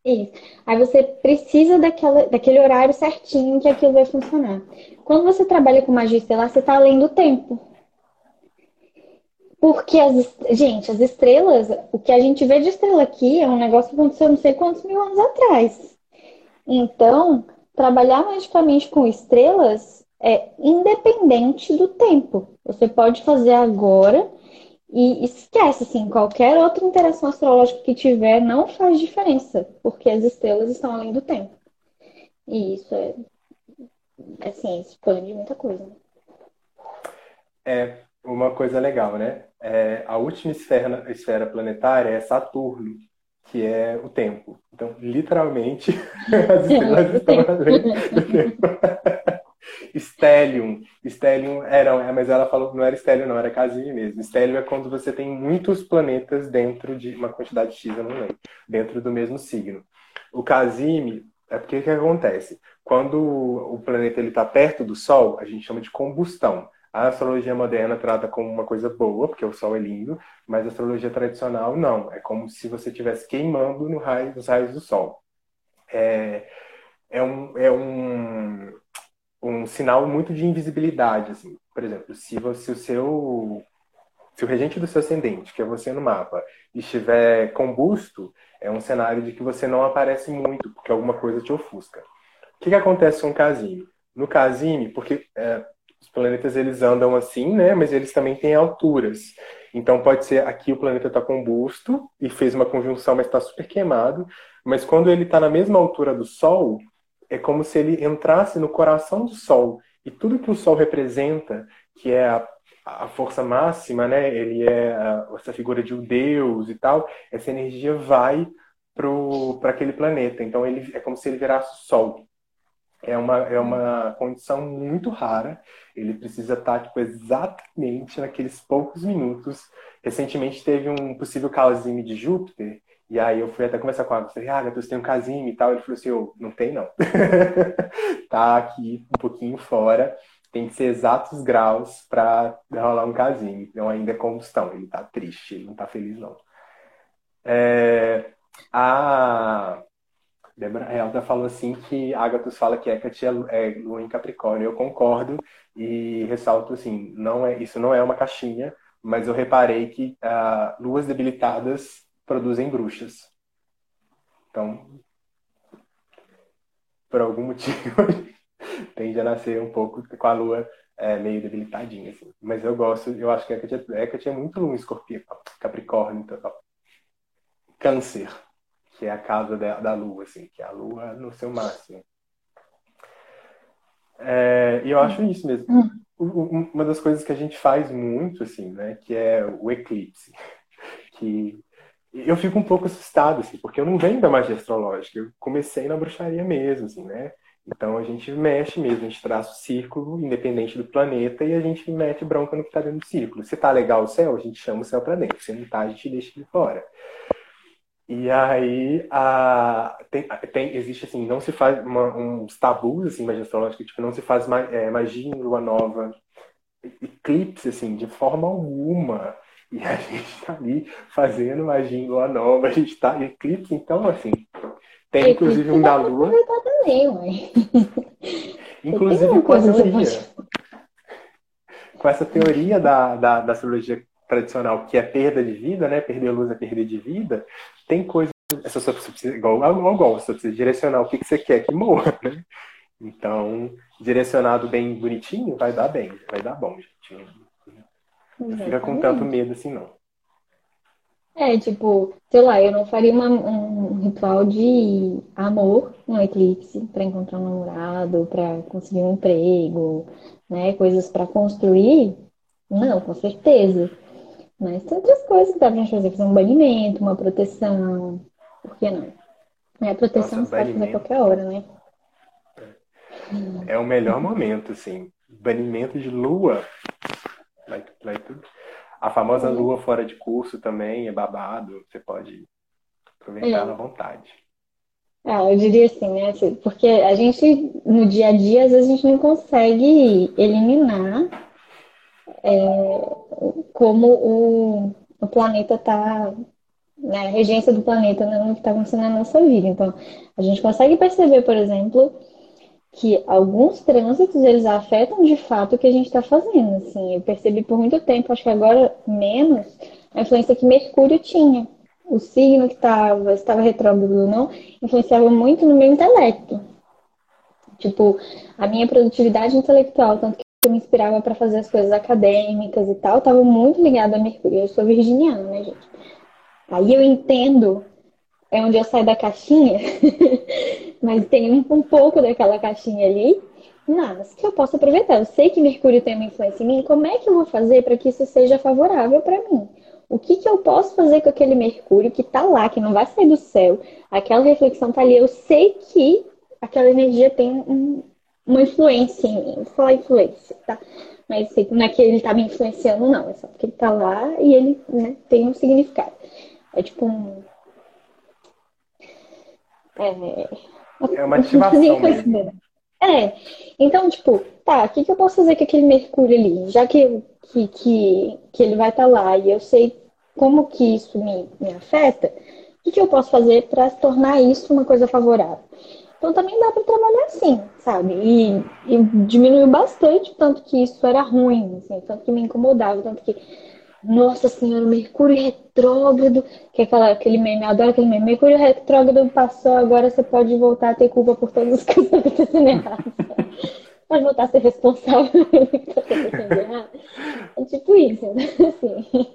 Isso. Aí você precisa daquela, daquele horário certinho que aquilo vai funcionar. Quando você trabalha com magia estelar, você está além do tempo. Porque, as, gente, as estrelas, o que a gente vê de estrela aqui é um negócio que aconteceu não sei quantos mil anos atrás. Então, trabalhar magicamente com estrelas é independente do tempo. Você pode fazer agora e esquece, assim, qualquer outra interação astrológica que tiver não faz diferença, porque as estrelas estão além do tempo. E isso é, é ciência, de muita coisa. É uma coisa legal, né? É, a última esfera, esfera planetária é Saturno, que é o tempo. Então, literalmente, as estrelas estão além do tempo. Stellium. Stellium era, mas ela falou não era Stellium, não, era Cassini mesmo. Stellium é quando você tem muitos planetas dentro de uma quantidade X, eu não lembro, dentro do mesmo signo. O Cassini é porque o que acontece? Quando o planeta está perto do Sol, a gente chama de combustão. A astrologia moderna trata como uma coisa boa, porque o Sol é lindo, mas a astrologia tradicional não. É como se você estivesse queimando no raio, nos raios do Sol. É, é, um, é um, um sinal muito de invisibilidade, assim. Por exemplo, se você o seu se o regente do seu ascendente, que é você no mapa, estiver combusto, é um cenário de que você não aparece muito, porque alguma coisa te ofusca. O que, que acontece com o Casime? No Casime, porque é, os planetas eles andam assim, né? Mas eles também têm alturas. Então pode ser aqui o planeta está combusto e fez uma conjunção, mas está super queimado. Mas quando ele está na mesma altura do Sol, é como se ele entrasse no coração do Sol. E tudo que o Sol representa, que é a, a força máxima, né? Ele é a, essa figura de um deus e tal. Essa energia vai para aquele planeta. Então ele é como se ele virasse Sol. É uma, é uma condição muito rara. Ele precisa estar tipo, exatamente naqueles poucos minutos. Recentemente teve um possível caosime de Júpiter e aí eu fui até conversar com ela, falei, ah, você tem um casinho e tal. Ele falou assim, oh, não tem não. tá aqui um pouquinho fora, tem que ser exatos graus para rolar um casinho. Então ainda é combustão, ele tá triste, ele não tá feliz não. É... A Débora Helda falou assim que Agatus fala que Hecate é, é lua em Capricórnio. Eu concordo e ressalto assim, não é, isso não é uma caixinha, mas eu reparei que uh, luas debilitadas produzem bruxas. Então, por algum motivo, tende a nascer um pouco com a lua é, meio debilitadinha. Assim. Mas eu gosto, eu acho que a Hecate é, é muito em escorpião, Capricórnio, então, Câncer, que é a casa da, da lua, assim, que é a lua no seu máximo. É, e eu acho isso mesmo. Hum. Uma das coisas que a gente faz muito, assim, né, que é o eclipse, que eu fico um pouco assustado, assim, porque eu não venho da magia astrológica, eu comecei na bruxaria mesmo, assim, né? Então a gente mexe mesmo, a gente traça o círculo independente do planeta e a gente mete bronca no que está dentro do círculo. Se tá legal o céu, a gente chama o céu para dentro. Se não tá, a gente deixa ele fora. E aí a, tem, tem, existe assim, não se faz uma, uns tabus assim, magia astrológica, tipo, não se faz é, magia em lua nova, eclipse, assim, de forma alguma. E a gente tá ali fazendo em lua nova, a gente tá em eclipse, então assim, tem inclusive um da lua. Também, inclusive com a teoria. Com essa teoria da, da, da astrologia tradicional, que é perda de vida, né? Perder luz é perder de vida, tem coisa. Essa sua precisa, igual, igual, igual, você precisa direcionar o que, que você quer que morra, né? Então, direcionado bem bonitinho, vai dar bem, vai dar bom, gente. Não fica com tanto medo assim, não. É, tipo, sei lá, eu não faria uma, um ritual de amor no eclipse para encontrar um namorado, para conseguir um emprego, né? Coisas para construir. Não, com certeza. Mas tem outras coisas que dá pra gente fazer, fazer um banimento, uma proteção. Por que não? É, a proteção Nossa, você pode fazer a qualquer hora, né? É o melhor momento, assim. Banimento de lua vai, vai tudo. A famosa lua fora de curso também é babado, você pode aproveitar é. à vontade. Ah, eu diria assim, né? Porque a gente, no dia a dia, às vezes a gente não consegue eliminar é, como o, o planeta está, né, a regência do planeta né, no que está acontecendo na nossa vida. Então, a gente consegue perceber, por exemplo, que alguns trânsitos eles afetam de fato o que a gente está fazendo. Assim, eu percebi por muito tempo, acho que agora menos, a influência que Mercúrio tinha. O signo que estava, estava retrógrado ou não, influenciava muito no meu intelecto. Tipo, a minha produtividade intelectual, tanto que eu me inspirava para fazer as coisas acadêmicas e tal, estava muito ligada a Mercúrio. Eu sou virginiana, né, gente? Aí eu entendo é onde eu saio da caixinha, mas tem um, um, pouco daquela caixinha ali, mas que eu posso aproveitar. Eu sei que Mercúrio tem uma influência em mim, como é que eu vou fazer para que isso seja favorável para mim? O que, que eu posso fazer com aquele Mercúrio que está lá, que não vai sair do céu? Aquela reflexão está ali. Eu sei que aquela energia tem um, uma influência em mim. Vou falar influência, tá? Mas não é que ele está me influenciando, não. É só porque ele está lá e ele né, tem um significado. É tipo um, é, é uma ativação. Né? É. Então, tipo, tá, o que, que eu posso fazer com aquele Mercúrio ali? Já que, que, que, que ele vai estar tá lá e eu sei como que isso me, me afeta, o que, que eu posso fazer para tornar isso uma coisa favorável? Então também dá para trabalhar assim, sabe? E, e, diminuiu bastante, tanto que isso era ruim, assim, tanto que me incomodava, tanto que nossa Senhora, Mercúrio retrógrado, que é aquela, aquele meme, eu adoro aquele meme. Mercúrio retrógrado passou, agora você pode voltar a ter culpa por todas as coisas que estão acontecendo erradas. pode voltar a ser responsável pelo que está acontecendo errado. É tipo isso, né? Assim,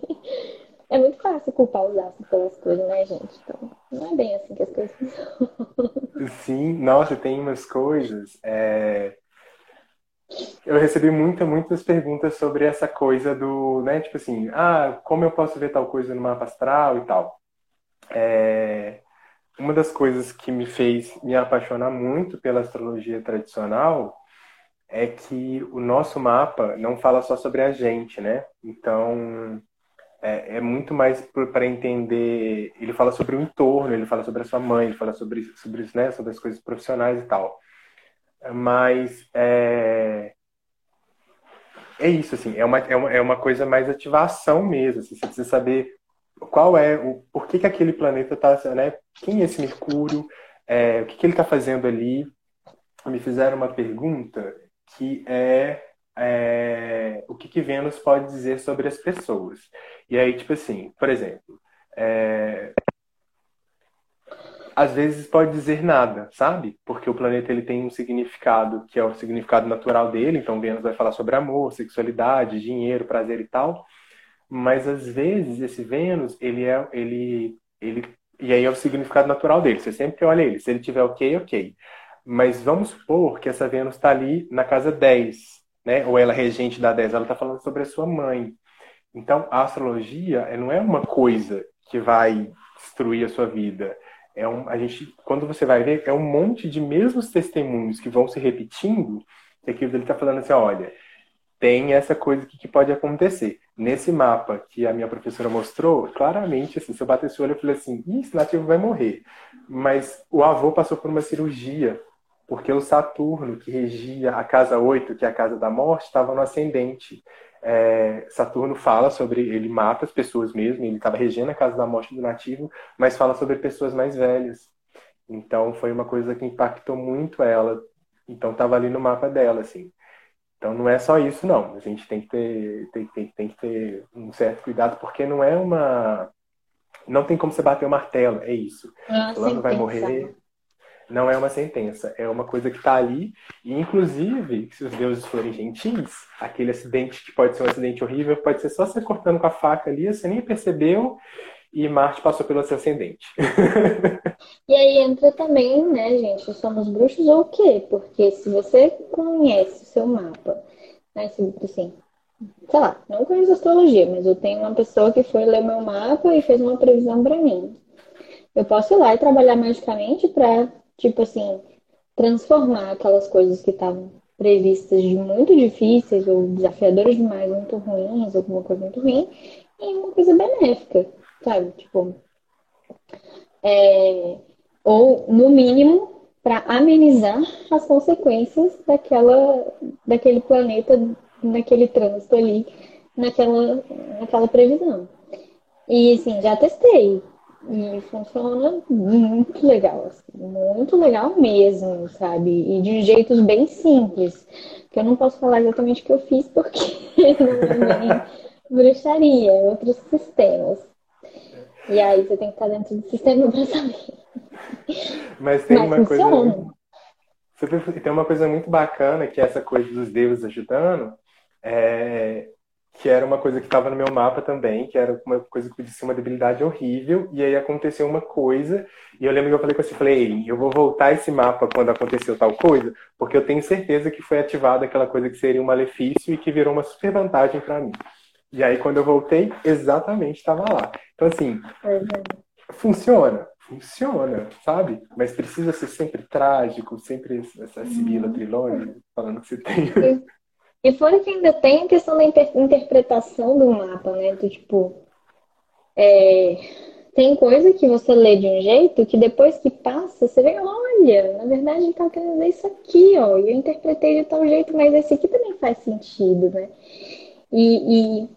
é muito fácil culpar os astros pelas coisas, né, gente? Então, não é bem assim que as coisas funcionam. Sim, nossa, tem umas coisas. É eu recebi muitas, muitas perguntas sobre essa coisa do, né, tipo assim, ah, como eu posso ver tal coisa no mapa astral e tal. É, uma das coisas que me fez me apaixonar muito pela astrologia tradicional é que o nosso mapa não fala só sobre a gente, né? Então, é, é muito mais para entender. Ele fala sobre o entorno, ele fala sobre a sua mãe, ele fala sobre, sobre, né, sobre as coisas profissionais e tal mas é, é isso, assim, é uma, é uma, é uma coisa mais ativação mesmo, assim, você precisa saber qual é, o, por que, que aquele planeta está, né, quem é esse Mercúrio, é, o que, que ele está fazendo ali. Me fizeram uma pergunta que é, é o que, que Vênus pode dizer sobre as pessoas. E aí, tipo assim, por exemplo, é, às vezes pode dizer nada, sabe? Porque o planeta ele tem um significado que é o significado natural dele, então Vênus vai falar sobre amor, sexualidade, dinheiro, prazer e tal. Mas às vezes esse Vênus, ele é ele ele e aí é o significado natural dele. Você sempre olha ele, se ele tiver OK, OK. Mas vamos supor que essa Vênus está ali na casa 10, né? Ou ela é regente da 10, ela está falando sobre a sua mãe. Então, a astrologia não é uma coisa que vai destruir a sua vida é um, a gente, quando você vai ver, é um monte de mesmos testemunhos que vão se repetindo, e aquilo ele está falando assim, olha, tem essa coisa que, que pode acontecer. Nesse mapa que a minha professora mostrou, claramente, assim, se eu bater esse olho, eu falei assim, esse nativo vai morrer. Mas o avô passou por uma cirurgia, porque o Saturno, que regia a casa 8, que é a casa da morte, estava no ascendente é, Saturno fala sobre, ele mata as pessoas mesmo, ele estava regendo a casa da morte do nativo, mas fala sobre pessoas mais velhas. Então foi uma coisa que impactou muito ela. Então estava ali no mapa dela, assim. Então não é só isso, não. A gente tem que ter, tem, tem, tem que ter um certo cuidado, porque não é uma. Não tem como você bater o martelo, é isso. Ah, Fulano vai morrer, não é uma sentença, é uma coisa que está ali. E, inclusive, se os deuses forem gentis, aquele acidente que pode ser um acidente horrível, pode ser só você cortando com a faca ali, você nem percebeu, e Marte passou pelo seu ascendente. e aí entra também, né, gente, somos bruxos ou o quê? Porque se você conhece o seu mapa, né, assim, sei lá, não conheço astrologia, mas eu tenho uma pessoa que foi ler meu mapa e fez uma previsão para mim. Eu posso ir lá e trabalhar magicamente para tipo assim, transformar aquelas coisas que estavam previstas de muito difíceis ou desafiadoras demais, muito ruins, alguma coisa muito ruim, em uma coisa benéfica, sabe? Tipo, é, Ou, no mínimo, para amenizar as consequências daquela, daquele planeta, daquele trânsito ali, naquela, naquela previsão. E assim, já testei. E funciona muito legal, assim, muito legal mesmo, sabe? E de jeitos bem simples. Que eu não posso falar exatamente o que eu fiz porque não é bruxaria, é outros sistemas. E aí você tem que estar dentro do sistema para saber. Mas tem Mas uma funciona. coisa. Tem uma coisa muito bacana que é essa coisa dos deuses ajudando. É, que era uma coisa que estava no meu mapa também, que era uma coisa que podia ser uma debilidade horrível, e aí aconteceu uma coisa, e eu lembro que eu falei com você, falei, eu vou voltar esse mapa quando aconteceu tal coisa, porque eu tenho certeza que foi ativada aquela coisa que seria um malefício e que virou uma super vantagem para mim. E aí quando eu voltei, exatamente estava lá. Então assim, uhum. funciona, funciona, sabe? Mas precisa ser sempre trágico, sempre essa Sibila uhum. Trilone falando que você tem. E fora que ainda tem a questão da inter interpretação do mapa, né? Do tipo. É... Tem coisa que você lê de um jeito que depois que passa, você vê, olha, na verdade ele tá querendo dizer isso aqui, ó. E eu interpretei de tal jeito, mas esse aqui também faz sentido, né? E, e,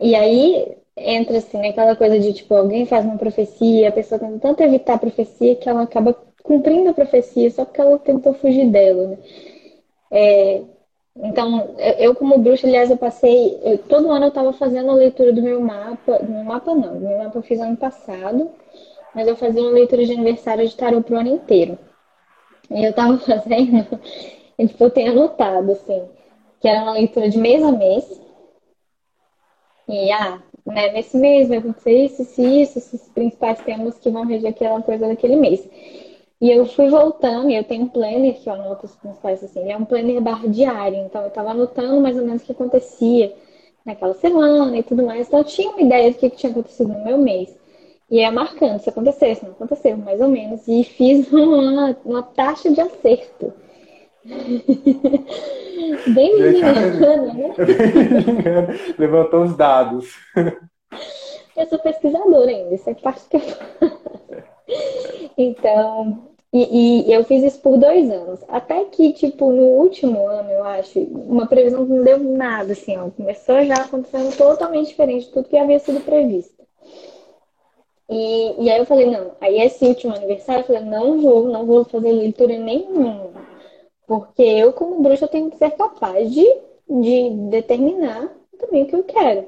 e aí entra assim naquela coisa de tipo, alguém faz uma profecia, a pessoa tenta tanto evitar a profecia que ela acaba cumprindo a profecia só porque ela tentou fugir dela, né? É, então, eu como bruxa, aliás, eu passei. Eu, todo ano eu estava fazendo a leitura do meu mapa. Do meu mapa não, meu mapa eu fiz ano passado, mas eu fazia uma leitura de aniversário de tarô pro ano inteiro. E eu estava fazendo, e, tipo, eu tenho anotado, assim, que era uma leitura de mês a mês. E, ah, né, nesse mês vai acontecer isso, isso, isso, esses principais temas que vão reger aquela coisa daquele mês. E eu fui voltando, e eu tenho um planner que eu anoto os principais, assim, ele é um planner barra diário, então eu estava anotando mais ou menos o que acontecia naquela semana e tudo mais, então eu tinha uma ideia do que, que tinha acontecido no meu mês. E ia marcando se acontecesse, não aconteceu, mais ou menos, e fiz uma, uma taxa de acerto. Bem menina, né? Levantou os dados. Eu sou pesquisadora ainda, isso é parte que eu Então, e, e, eu fiz isso por dois anos. Até que, tipo, no último ano, eu acho, uma previsão que não deu nada, assim, ó. Começou já acontecendo totalmente diferente de tudo que havia sido previsto. E, e aí eu falei, não, aí esse último aniversário, eu falei, não vou, não vou fazer leitura nenhuma. Porque eu, como bruxa, tenho que ser capaz de, de determinar também o que eu quero,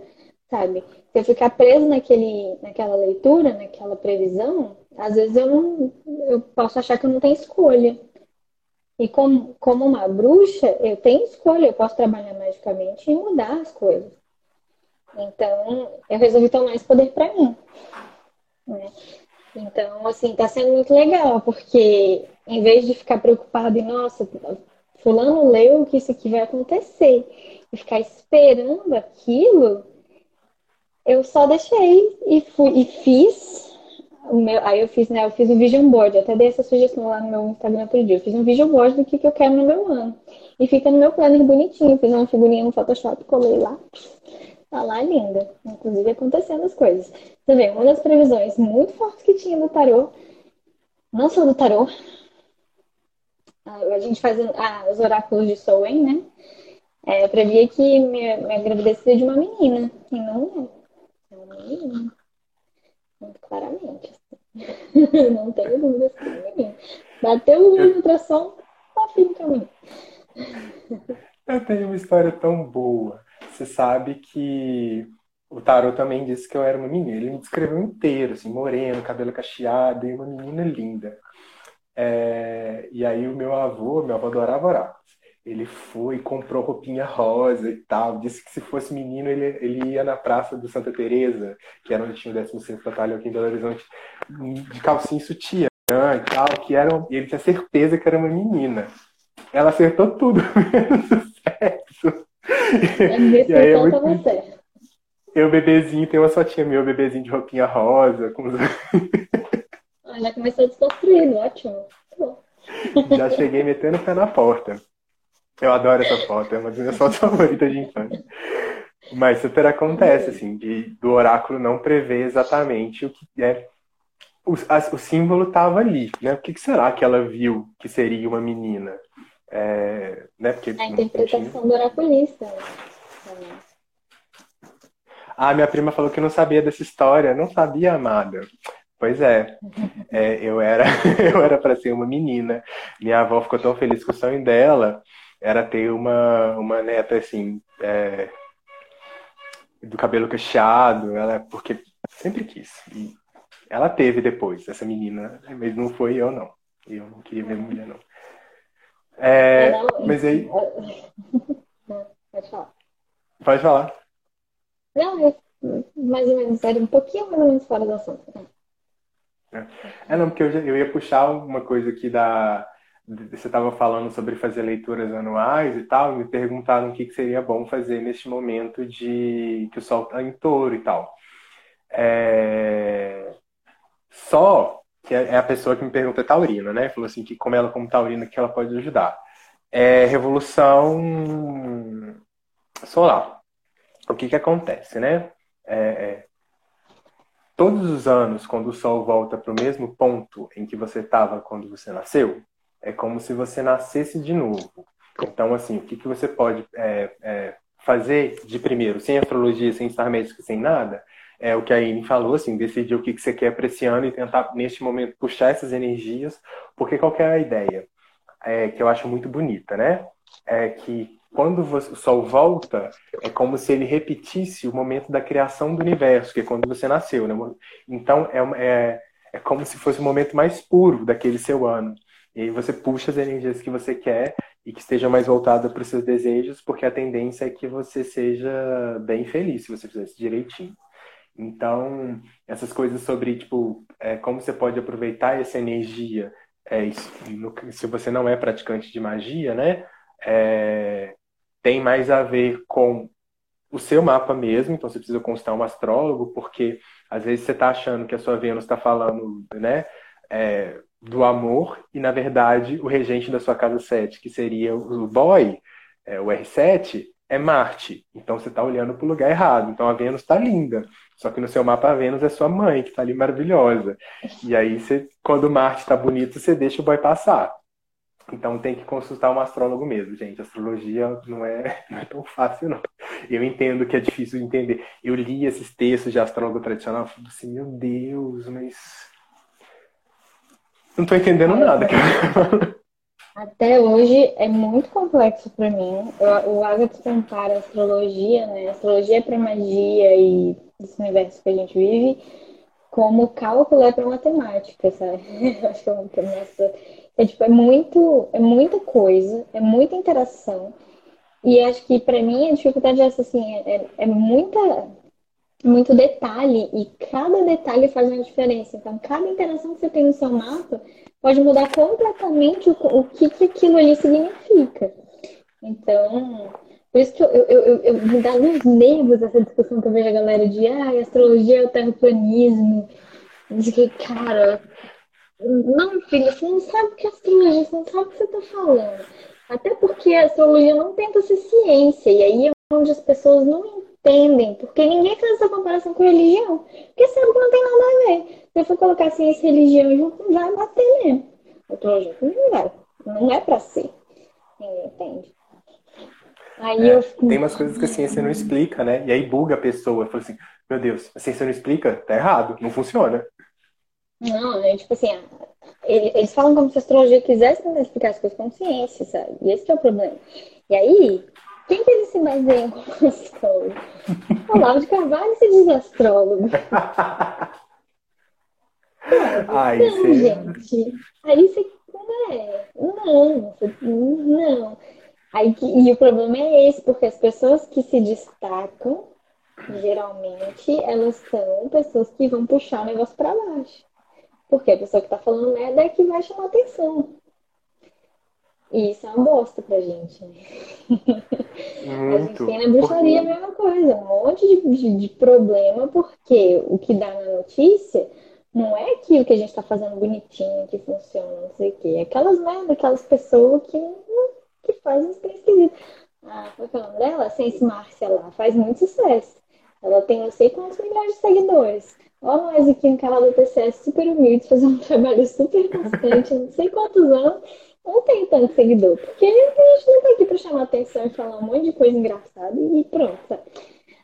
sabe? Se eu ficar preso naquele, naquela leitura, naquela previsão, às vezes eu não eu posso achar que eu não tenho escolha. E como, como uma bruxa, eu tenho escolha, eu posso trabalhar magicamente e mudar as coisas. Então, eu resolvi tomar esse poder para mim. Né? Então, assim, tá sendo muito legal, porque em vez de ficar preocupado em, nossa, fulano leu que isso aqui vai acontecer, e ficar esperando aquilo, eu só deixei e fui e fiz meu, aí eu fiz, né? Eu fiz um vision board, eu até dei essa sugestão lá no meu Instagram outro dia. Eu fiz um vision board do que, que eu quero no meu ano. E fica no meu planner bonitinho. Fiz uma figurinha no Photoshop, colei lá. Tá lá linda. Inclusive acontecendo as coisas. Você vê, uma das previsões muito fortes que tinha no tarô, não só do tarô, a gente faz ah, os oráculos de Soen, né? É, eu previa que minha, minha gravidez seria de uma menina, e não é. É uma menina. Muito claramente. Assim. não tenho dúvidas é menino. Bateu o ultrassom, tá filho que é menino. Eu tenho uma história tão boa. Você sabe que o Tarot também disse que eu era uma menina. Ele me descreveu inteiro, assim, moreno, cabelo cacheado e uma menina linda. É... E aí o meu avô, meu avô adorava orar. Ele foi, comprou roupinha rosa e tal. Disse que se fosse menino, ele, ele ia na praça do Santa Teresa, que era onde tinha o 16 Batalhão aqui em Belo Horizonte, de calcinha sutiã e tal, que era, e ele tinha certeza que era uma menina. Ela acertou tudo, menos o sexo. E aí é muito... você. Eu, bebezinho, tem uma fotinha meu, bebezinho de roupinha rosa. Com... Olha, começou desconstruindo, ótimo. Já cheguei metendo o pé na porta. Eu adoro essa foto, é uma das minhas fotos favoritas de infância. Mas super acontece, assim, de, do oráculo não prever exatamente o que é o, a, o símbolo estava ali, né? O que, que, será que ela viu que seria uma menina? É, né? Porque a interpretação tinha... do oraculista. Ah, minha prima falou que não sabia dessa história. Não sabia, amada. Pois é, é eu era eu era para ser uma menina. Minha avó ficou tão feliz com o sonho dela, era ter uma, uma neta assim, é, do cabelo cacheado, ela porque sempre quis. E ela teve depois, essa menina, mas não foi eu, não. Eu não queria ver mulher, não. É, mas aí. Pode falar. Pode falar. Não, mais ou menos, era um pouquinho mais ou menos fora do assunto. É, é não, porque eu, eu ia puxar uma coisa aqui da. Você estava falando sobre fazer leituras anuais e tal, me perguntaram o que, que seria bom fazer neste momento de que o sol está em touro e tal. É... Só que é, é a pessoa que me pergunta é taurina, né? Falou assim que como ela como taurina que ela pode ajudar. É revolução solar. O que que acontece, né? É, é, todos os anos, quando o Sol volta para o mesmo ponto em que você estava quando você nasceu, é como se você nascesse de novo. Então, assim, o que, que você pode é, é, fazer de primeiro, sem astrologia, sem star médico, sem nada, é o que a Ine falou, assim, decidir o que, que você quer para esse ano e tentar, neste momento, puxar essas energias, porque qual é a ideia? É, que eu acho muito bonita, né? É que quando o Sol volta, é como se ele repetisse o momento da criação do universo, que é quando você nasceu, né? Então, é, é, é como se fosse o momento mais puro daquele seu ano. E aí você puxa as energias que você quer e que esteja mais voltada para os seus desejos, porque a tendência é que você seja bem feliz se você fizer isso direitinho. Então, essas coisas sobre, tipo, é, como você pode aproveitar essa energia, é, isso, se você não é praticante de magia, né? É, tem mais a ver com o seu mapa mesmo, então você precisa consultar um astrólogo, porque às vezes você está achando que a sua Vênus está falando, né? É, do amor, e na verdade o regente da sua casa 7, que seria o boy, é, o R7, é Marte. Então você está olhando para o lugar errado. Então a Vênus está linda. Só que no seu mapa a Vênus é sua mãe, que está ali maravilhosa. E aí, você, quando Marte está bonito, você deixa o boy passar. Então tem que consultar um astrólogo mesmo, gente. Astrologia não é, não é tão fácil, não. Eu entendo que é difícil de entender. Eu li esses textos de astrólogo tradicional e falei assim, meu Deus, mas. Não estou entendendo nada. Até hoje é muito complexo para mim. O Agatha compara a astrologia, né? A astrologia é para magia e esse universo que a gente vive, como cálculo é para matemática, sabe? Acho que é uma promessa. É, tipo, é, muito, é muita coisa, é muita interação. E acho que para mim a dificuldade é essa, assim, é, é muita, muito detalhe e cada detalhe faz uma diferença. Então, cada interação que você tem no seu mapa pode mudar completamente o, o que, que aquilo ali significa. Então, por isso que eu, eu, eu, eu me dá uns nervos essa discussão que eu vejo a galera de ah, astrologia é o terraplanismo. Diz que, cara, não, filha, você não sabe o que é astrologia, você não sabe o que você está falando. Até porque a astrologia não tenta ser ciência, e aí é onde as pessoas não entendem, porque ninguém faz essa comparação com religião, porque sabe que não tem nada a ver. Se eu for colocar ciência e religião junto, vai bater mesmo. Astrologia não vai, não é para ser. Ninguém entende. Aí é, eu... Tem umas coisas que a ciência não explica, né? E aí buga a pessoa. Fala assim, meu Deus, a ciência não explica? Tá errado, não funciona. Não, é tipo assim, eles falam como se a astrologia quisesse explicar as coisas com ciência, sabe? E esse é o problema. E aí, quem que eles se baseiam como astrólogo? Olavo de Carvalho se diz astrólogo. Ai, não, sim. gente. Aí você. É, não, não. Aí, e o problema é esse, porque as pessoas que se destacam, geralmente, elas são pessoas que vão puxar o negócio para baixo. Porque a pessoa que tá falando merda é que vai chamar atenção. E isso é uma bosta pra gente. Né? a gente tem na bruxaria a mesma coisa, um monte de, de, de, problema, porque o que dá na notícia não é aquilo que a gente tá fazendo bonitinho, que funciona, não sei o quê. É aquelas merda, aquelas pessoas que, que fazem isso esquisito. Ah, qual é o nome dela? Sense Márcia lá, faz muito sucesso. Ela tem não sei quantos milhões de seguidores. Ó, nós aqui no canal do TCS super humildes, fazer um trabalho super constante, não sei quantos anos, não tem tanto seguidor. Porque a gente não tá aqui pra chamar atenção e falar um monte de coisa engraçada e pronto.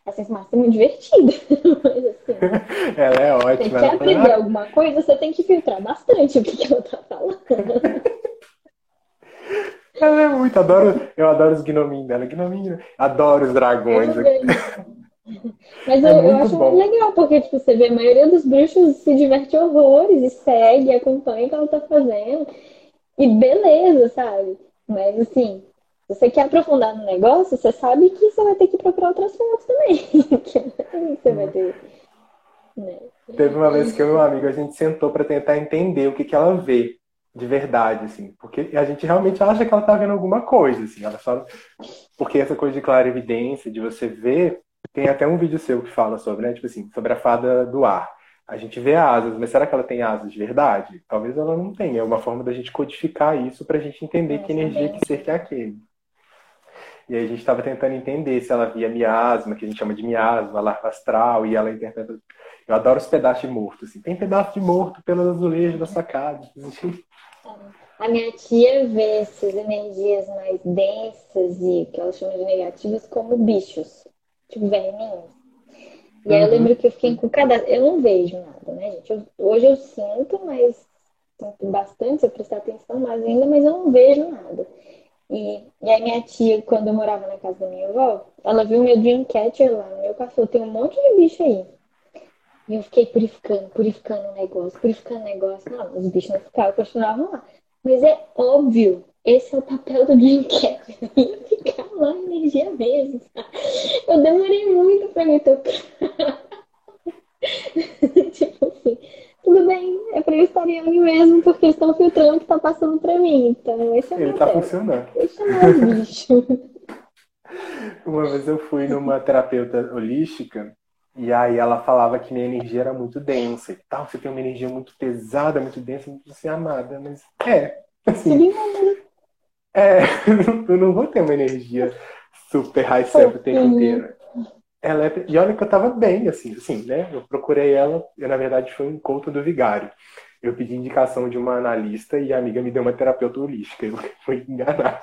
A Márcia é muito divertida. Mas assim. Ela é ótima. Você quer aprender alguma coisa, você tem que filtrar bastante o que, que ela tá falando. Ela é muito, adoro, eu adoro os gnominhos dela. Gnominho, adoro os dragões. Mas é eu, eu, acho bom. legal, porque tipo, você vê a maioria dos bruxos se diverte horrores e segue, acompanha o que ela tá fazendo. E beleza, sabe? Mas assim, se você quer aprofundar no negócio, você sabe que você vai ter que procurar outras fontes também. você vai ter. Né? Teve uma vez que eu e amigo a gente sentou para tentar entender o que, que ela vê de verdade, assim, porque a gente realmente acha que ela tá vendo alguma coisa, assim, ela só porque essa coisa de clara evidência, de você ver, tem até um vídeo seu que fala sobre, né, tipo assim, sobre a fada do ar. A gente vê asas, mas será que ela tem asas de verdade? Talvez ela não tenha. É uma forma da gente codificar isso para a gente entender que energia, que ser que é aquele. E aí a gente estava tentando entender se ela via miasma, que a gente chama de miasma, larva astral, e ela interpreta. Eu adoro os pedaços de morto, assim. Tem pedaço de morto pelos azulejos da sua casa. A minha tia vê essas energias mais densas e que ela chama de negativas como bichos, tipo verminhos. E aí eu uhum. lembro que eu fiquei encucada. Eu não vejo nada, né, gente? Eu, hoje eu sinto, mas sinto bastante se eu prestar atenção mais ainda, mas eu não vejo nada. E, e aí minha tia, quando eu morava na casa da minha avó, ela viu meu Dreamcatcher lá no meu café. Tem um monte de bicho aí. E eu fiquei purificando, purificando o negócio, purificando o negócio. Não, os bichos não ficavam, continuavam lá. Mas é óbvio, esse é o papel do. Ia ficar lá energia mesmo. Eu demorei muito pra me tocar. tipo assim tudo bem, é pra eu estar ali mesmo, porque eles estão filtrando o que tá passando pra mim. Então, esse é o Ele tá funcionando. Deixa eu bicho. Uma vez eu fui numa terapeuta holística e aí ela falava que minha energia era muito densa e tal. Você tem uma energia muito pesada, muito densa, muito assim, amada, mas é. Assim, é, eu não vou ter uma energia super high o tempo inteiro ela é... E olha que eu tava bem, assim, assim, né? Eu procurei ela, eu, na verdade foi um encontro do vigário. Eu pedi indicação de uma analista e a amiga me deu uma terapeuta holística. Eu fui enganado.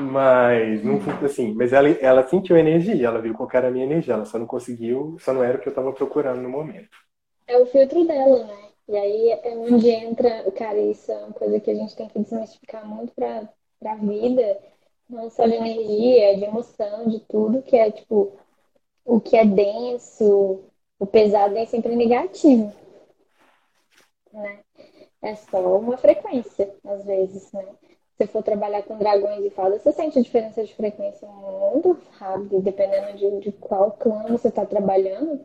mas, não assim, mas ela, ela sentiu energia, ela viu qual era a minha energia, ela só não conseguiu, só não era o que eu tava procurando no momento. É o filtro dela, né? E aí é onde entra, cara, isso é uma coisa que a gente tem que desmistificar muito pra, pra vida não só de energia, de emoção, de tudo, que é tipo, o que é denso, o pesado é sempre negativo. Né? É só uma frequência, às vezes, né? Se for trabalhar com dragões e fadas, você sente a diferença de frequência muito rápido, dependendo de, de qual clã você está trabalhando,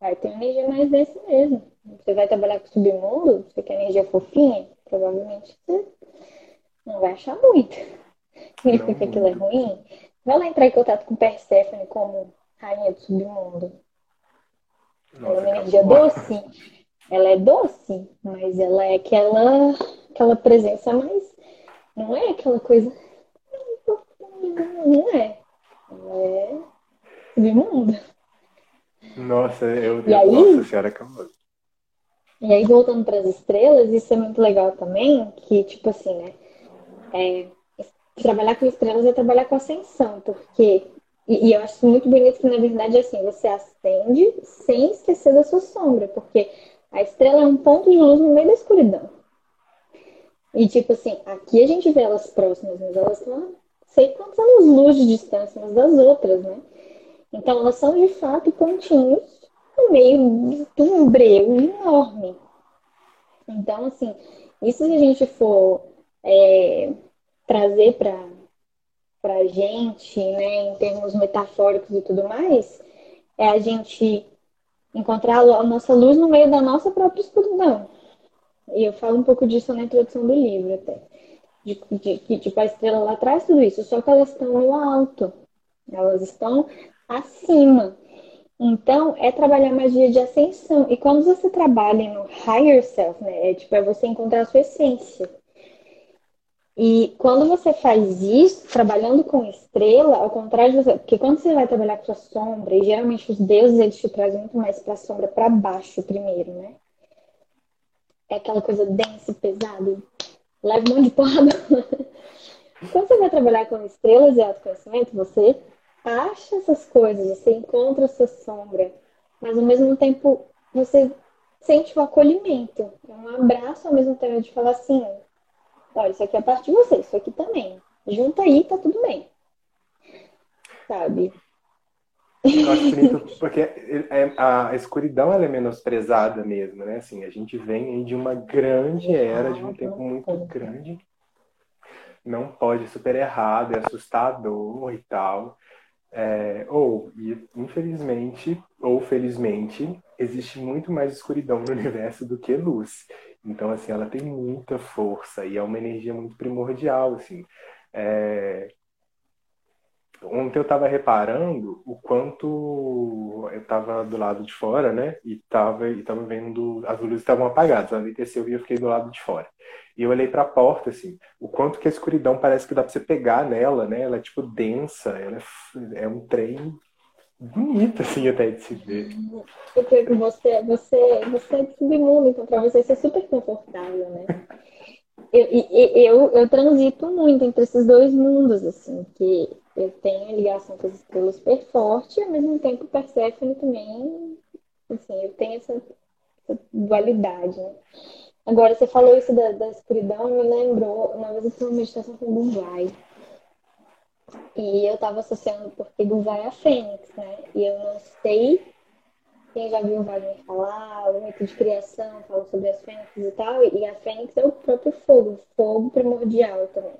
vai ter energia mais densa mesmo. Você vai trabalhar com submundo, você quer energia fofinha, provavelmente você não vai achar muito significa que aquilo é ruim, vai lá entrar em contato com Perséfone como rainha do submundo. Nossa, ela é uma energia doce. Ela é doce, mas ela é aquela, aquela presença mais. Não é aquela coisa. Não é. Ela é submundo. Nossa, eu e aí, Nossa senhora, calma. E aí, voltando para as estrelas, isso é muito legal também, que, tipo assim, né? É, trabalhar com estrelas é trabalhar com ascensão, porque. E, e, eu acho muito bonito que, na verdade, é assim, você acende sem esquecer da sua sombra, porque a estrela é um ponto de luz no meio da escuridão. E, tipo assim, aqui a gente vê elas próximas, mas elas estão sei quantos anos luz de distância umas das outras, né? Então, elas são, de fato, pontinhos no meio de um breu enorme. Então, assim, isso se a gente for é, trazer para a gente, né, em termos metafóricos e tudo mais, é a gente encontrar a nossa luz no meio da nossa própria escuridão. E eu falo um pouco disso na introdução do livro até. De que, tipo, a estrela lá atrás, tudo isso, só que elas estão no alto. Elas estão acima. Então, é trabalhar magia de ascensão. E quando você trabalha no higher self, né? É tipo, é você encontrar a sua essência. E quando você faz isso, trabalhando com estrela, ao contrário de você, porque quando você vai trabalhar com a sombra, e geralmente os deuses eles te trazem muito mais para a sombra para baixo primeiro, né? É aquela coisa densa, pesada, leva um monte de porrada. quando você vai trabalhar com estrelas e autoconhecimento, você acha essas coisas, você encontra a sua sombra, mas ao mesmo tempo você sente o acolhimento, é um abraço ao mesmo tempo de falar assim, Olha, isso aqui é parte de você, isso aqui também. Junta aí, tá tudo bem. Sabe? Eu acho bonito porque é, a escuridão ela é menosprezada mesmo, né? Assim, a gente vem de uma grande era, de um tempo muito grande. Não pode, super errado, é assustador e tal. É, ou, e, infelizmente, ou felizmente, existe muito mais escuridão no universo do que luz. Então, assim, ela tem muita força e é uma energia muito primordial, assim. É... Ontem eu estava reparando o quanto eu estava do lado de fora, né? E estava e tava vendo as luzes estavam apagadas. Anoiteceu e eu fiquei do lado de fora. E eu olhei para a porta, assim, o quanto que a escuridão parece que dá para você pegar nela, né? Ela é tipo densa, ela é, é um trem bonito, assim, até de se ver. Porque você, você, você é de submundo, então para você isso é super confortável, né? Eu, eu, eu transito muito entre esses dois mundos, assim, que eu tenho ligação com as estrelas super forte e ao mesmo tempo Persephone também, assim, eu tenho essa, essa dualidade, né? Agora, você falou isso da, da escuridão, me lembrou, uma vez eu fiz uma meditação com o Gunvai, e eu tava associando porque Gunvai é a Fênix, né? E eu não sei quem já viu o Wagner falar, o mito de criação, falou sobre as fênixes e tal, e a fênix é o próprio fogo, fogo primordial também,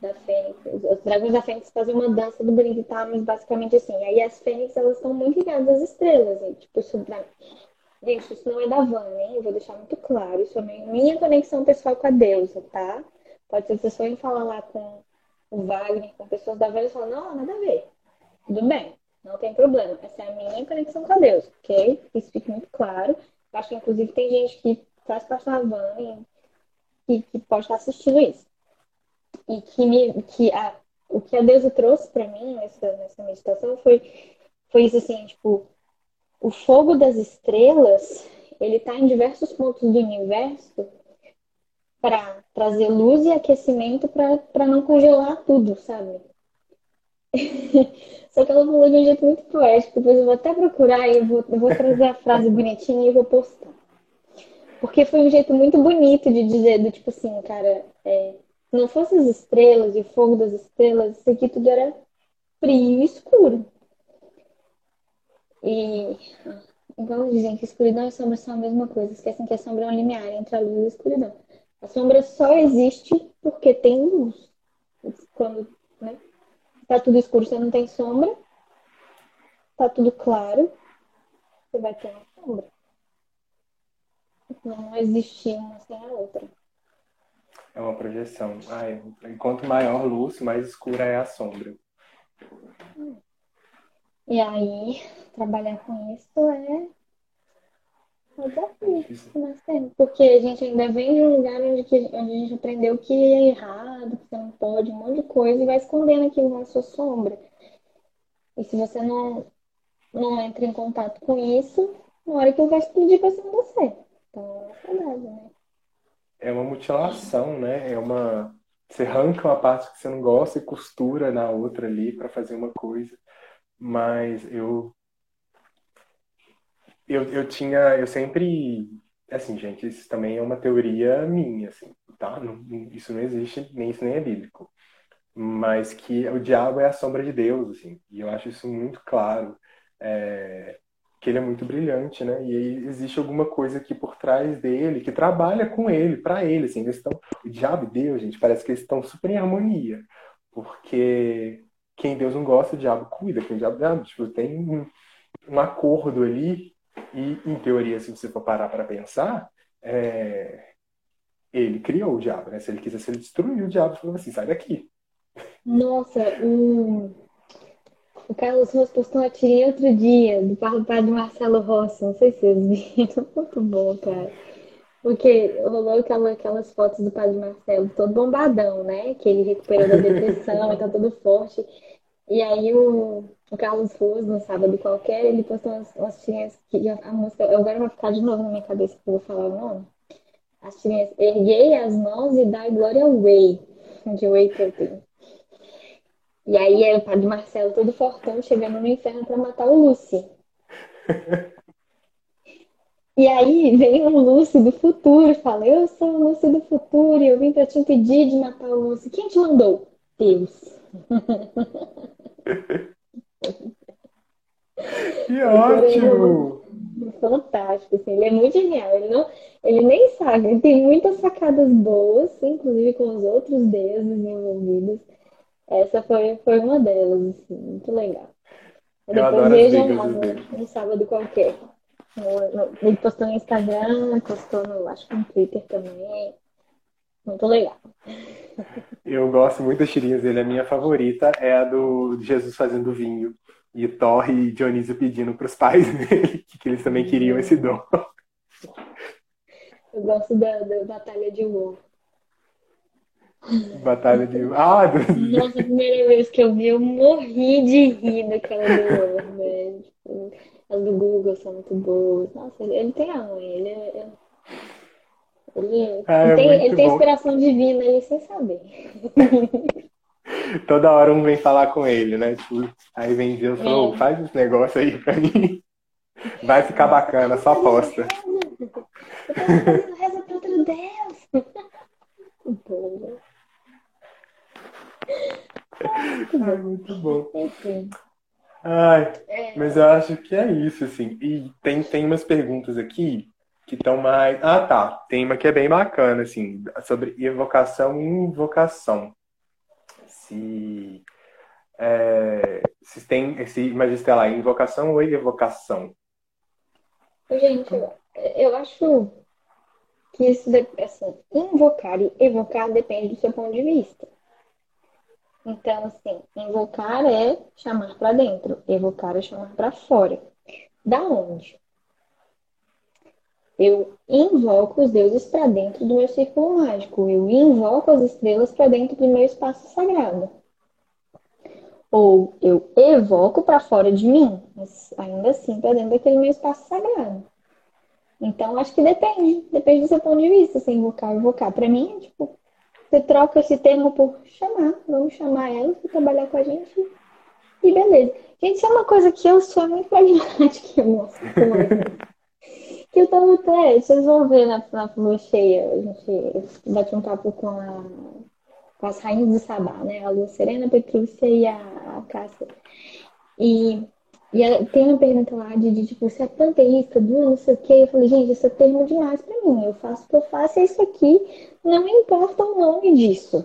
da fênix. Os dragões da fênix fazem uma dança do brinco e tal, mas basicamente assim. Aí as fênix, elas estão muito ligadas às estrelas, e, tipo, isso. Gente, isso não é da Van, hein? Eu vou deixar muito claro. Isso é minha conexão pessoal com a deusa, tá? Pode ser que vocês forem falar lá com o Wagner, com pessoas da velha, e falam, não, nada a ver. Tudo bem. Não tem problema. Essa é a minha conexão com Deus, ok? Isso fica muito claro. Acho que, inclusive, tem gente que faz parte da van e que, pode estar assistindo isso. E que, me, que a, o que a deusa trouxe para mim nessa, nessa meditação foi, foi isso assim, tipo, o fogo das estrelas, ele está em diversos pontos do universo para trazer luz e aquecimento para não congelar tudo, sabe? Só que ela falou de um jeito muito poético. Depois eu vou até procurar e vou, vou trazer a frase bonitinha e vou postar. Porque foi um jeito muito bonito de dizer, do tipo assim, cara, é, se não fosse as estrelas e o fogo das estrelas, isso aqui tudo era frio e escuro. E igual dizem que escuridão e sombra são a mesma coisa. Esquecem que a sombra é um limiar entre a luz e a escuridão. A sombra só existe porque tem luz. Quando né, Tá tudo escuro, você não tem sombra. Tá tudo claro, você vai ter uma sombra. Não existe uma sem a outra. É uma projeção. Ai, quanto maior luz, mais escura é a sombra. E aí, trabalhar com isso é um desafio que nós temos. Porque a gente ainda vem de um lugar onde, que, onde a gente aprendeu que é errado, que você não pode, um monte de coisa, e vai escondendo aquilo na sua sombra. E se você não, não entra em contato com isso, na hora que ele vai explodir vai ser você. Então é verdade, né? É uma mutilação, né? É uma. Você arranca uma parte que você não gosta e costura na outra ali para fazer uma coisa. Mas eu eu, eu tinha, eu sempre, assim, gente, isso também é uma teoria minha, assim, tá? Não, isso não existe, nem isso nem é bíblico. Mas que o diabo é a sombra de Deus, assim, e eu acho isso muito claro, é, que ele é muito brilhante, né? E existe alguma coisa aqui por trás dele que trabalha com ele, para ele, assim, eles estão, o diabo e Deus, gente, parece que eles estão super em harmonia, porque quem Deus não gosta, o diabo cuida, quem o diabo, tipo, tem um, um acordo ali e, em teoria, se você for parar para pensar, é... ele criou o diabo, né? Se ele quisesse, ele destruiu o diabo falou assim: sai daqui. Nossa, o Carlos Rossi postou uma tirinha outro dia do padre Marcelo Rossi, não sei se vocês viram, muito bom, cara. Porque rolou aquela, aquelas fotos do Padre Marcelo todo bombadão, né? Que ele recuperou da depressão e tá todo forte. E aí o, o Carlos Ruas, no sábado qualquer, ele postou umas, umas tirinhas que a música, agora vai ficar de novo na minha cabeça que eu vou falar o nome. As tirinhas, erguei as mãos e dai glória ao Way, de Way tenho. E aí é o padre Marcelo todo fortão chegando no inferno para matar o Lucy. E aí vem o Lúcio do futuro e fala: Eu sou o Lúcio do futuro e eu vim para te impedir de matar o Lúcio. Quem te mandou? Deus. Que ótimo! Fantástico, assim, ele é muito genial. Ele, não, ele nem sabe, ele tem muitas sacadas boas, inclusive com os outros deuses envolvidos. Essa foi, foi uma delas, assim, muito legal. Eu Depois adoro as vejam brigas lá dos no, no sábado qualquer. No- no- Ele postou no Instagram, postou no, acho que no Twitter também. Muito legal. Eu gosto muito das tirinhas dele. A minha favorita é a do Jesus fazendo vinho. E Thor e Dionísio pedindo para os pais dele que eles também queriam esse dom. Eu gosto da, da Batalha de War. Batalha de. Ah, do... Nossa, a primeira vez que eu vi, eu morri de rir daquela do velho. As do Google são muito boas. Nossa, ele, ele tem a mãe, ele é. Ele, Ah, ele é tem, muito ele tem inspiração divina ali sem saber. Toda hora um vem falar com ele, né? Tipo, aí vem Deus e fala, É. "Ô, faz esse negócio aí pra mim. Vai ficar bacana, só aposta. Fazendo reza para outro Deus. Boa. Ai, muito bom. Ai, É, mas eu acho que é isso, assim. E tem, tem umas perguntas aqui que estão mais. Ah, tá. Tem uma que é bem bacana, assim, sobre evocação e invocação. Se, é, se tem esse magistério lá, invocação ou evocação. gente, eu, eu acho que isso, assim, invocar e evocar depende do seu ponto de vista. Então, assim, invocar é chamar para dentro, evocar é chamar para fora. Da onde? Eu invoco os deuses para dentro do meu círculo mágico. Eu invoco as estrelas para dentro do meu espaço sagrado. Ou eu evoco para fora de mim, mas ainda assim para dentro daquele meu espaço sagrado. Então, acho que depende. Depende do seu ponto de vista, se invocar ou evocar. Para mim, é tipo, você troca esse termo por chamar. Vamos chamar ela para trabalhar com a gente. E beleza. Gente, isso é uma coisa que eu sou muito pragmática. Como é? Que eu tava até, vocês vão ver na, na lua cheia, a gente bate um papo com, a, com as rainhas do Sabá, né? A Lua Serena, a Petrúcia e a, a Cássia. E, e a- tem uma pergunta lá de, de tipo, você é panteísta, do não sei o quê. Eu falei, gente, isso é termo demais pra mim. Eu faço o que eu faço, é isso aqui. Não importa o nome disso.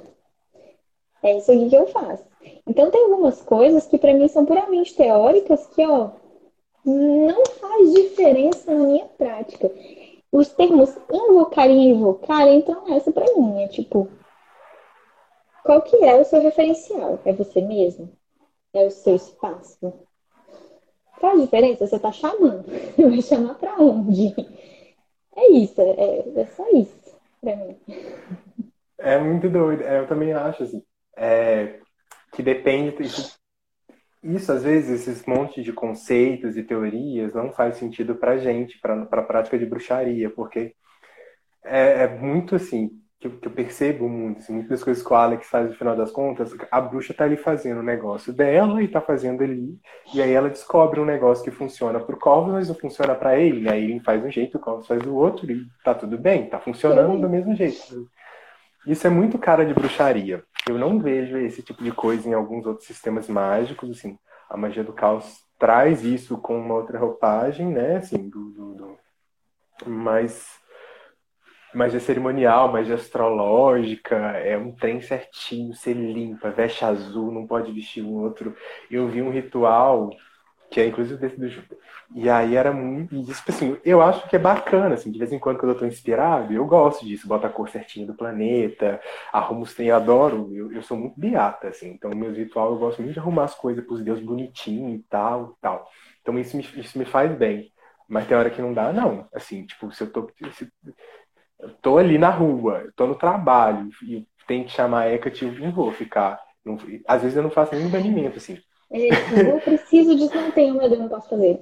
É isso aqui que eu faço. Então tem algumas coisas que pra mim são puramente teóricas que, ó, não faz diferença na minha prática. Os termos invocar e invocar entram nessa pra mim. É tipo, qual que é o seu referencial? É você mesmo? É o seu espaço? Faz diferença? Você tá chamando. Vai chamar pra onde? É isso, é, é só isso pra mim. É muito doido. É, Eu também acho, assim, é, que depende. Isso, às vezes, esses montes de conceitos e teorias não faz sentido pra gente, pra, pra prática de bruxaria, porque é, é muito assim, que, eu- que eu percebo muito, assim, muitas coisas que o Alex faz no final das contas, a bruxa tá ali fazendo o negócio dela e tá fazendo ali, e aí ela descobre um negócio que funciona pro Corvus, mas não funciona pra ele, aí ele faz um jeito, o Corvus faz do outro, e tá tudo bem, tá funcionando do mesmo jeito. Isso é muito cara de bruxaria. Eu não vejo esse tipo de coisa em alguns outros sistemas mágicos, assim. A magia do caos traz isso com uma outra roupagem, né? Assim, do, do, do... Magia cerimonial, magia astrológica, é um trem certinho, você limpa, veste azul, não pode vestir um outro. Eu vi um ritual que é inclusive desse do Júpiter. E aí era muito. E isso, assim, eu acho que é bacana, assim, de vez em quando, quando eu tô inspirado, eu gosto disso, bota a cor certinha do planeta, arrumo os eu adoro, eu, eu sou muito beata, assim, então meus rituais eu gosto muito de arrumar as coisas pros deuses bonitinho e tal, e tal. Então isso me, isso me faz bem. Mas tem hora que não dá, não. Assim, tipo, se eu tô. se- eu tô ali na rua, eu tô no trabalho, e tem que chamar a Hecate, eu não vou ficar. Não, às vezes eu não faço nenhum banimento, assim. Eu preciso disso, não tenho, mas eu não posso fazer.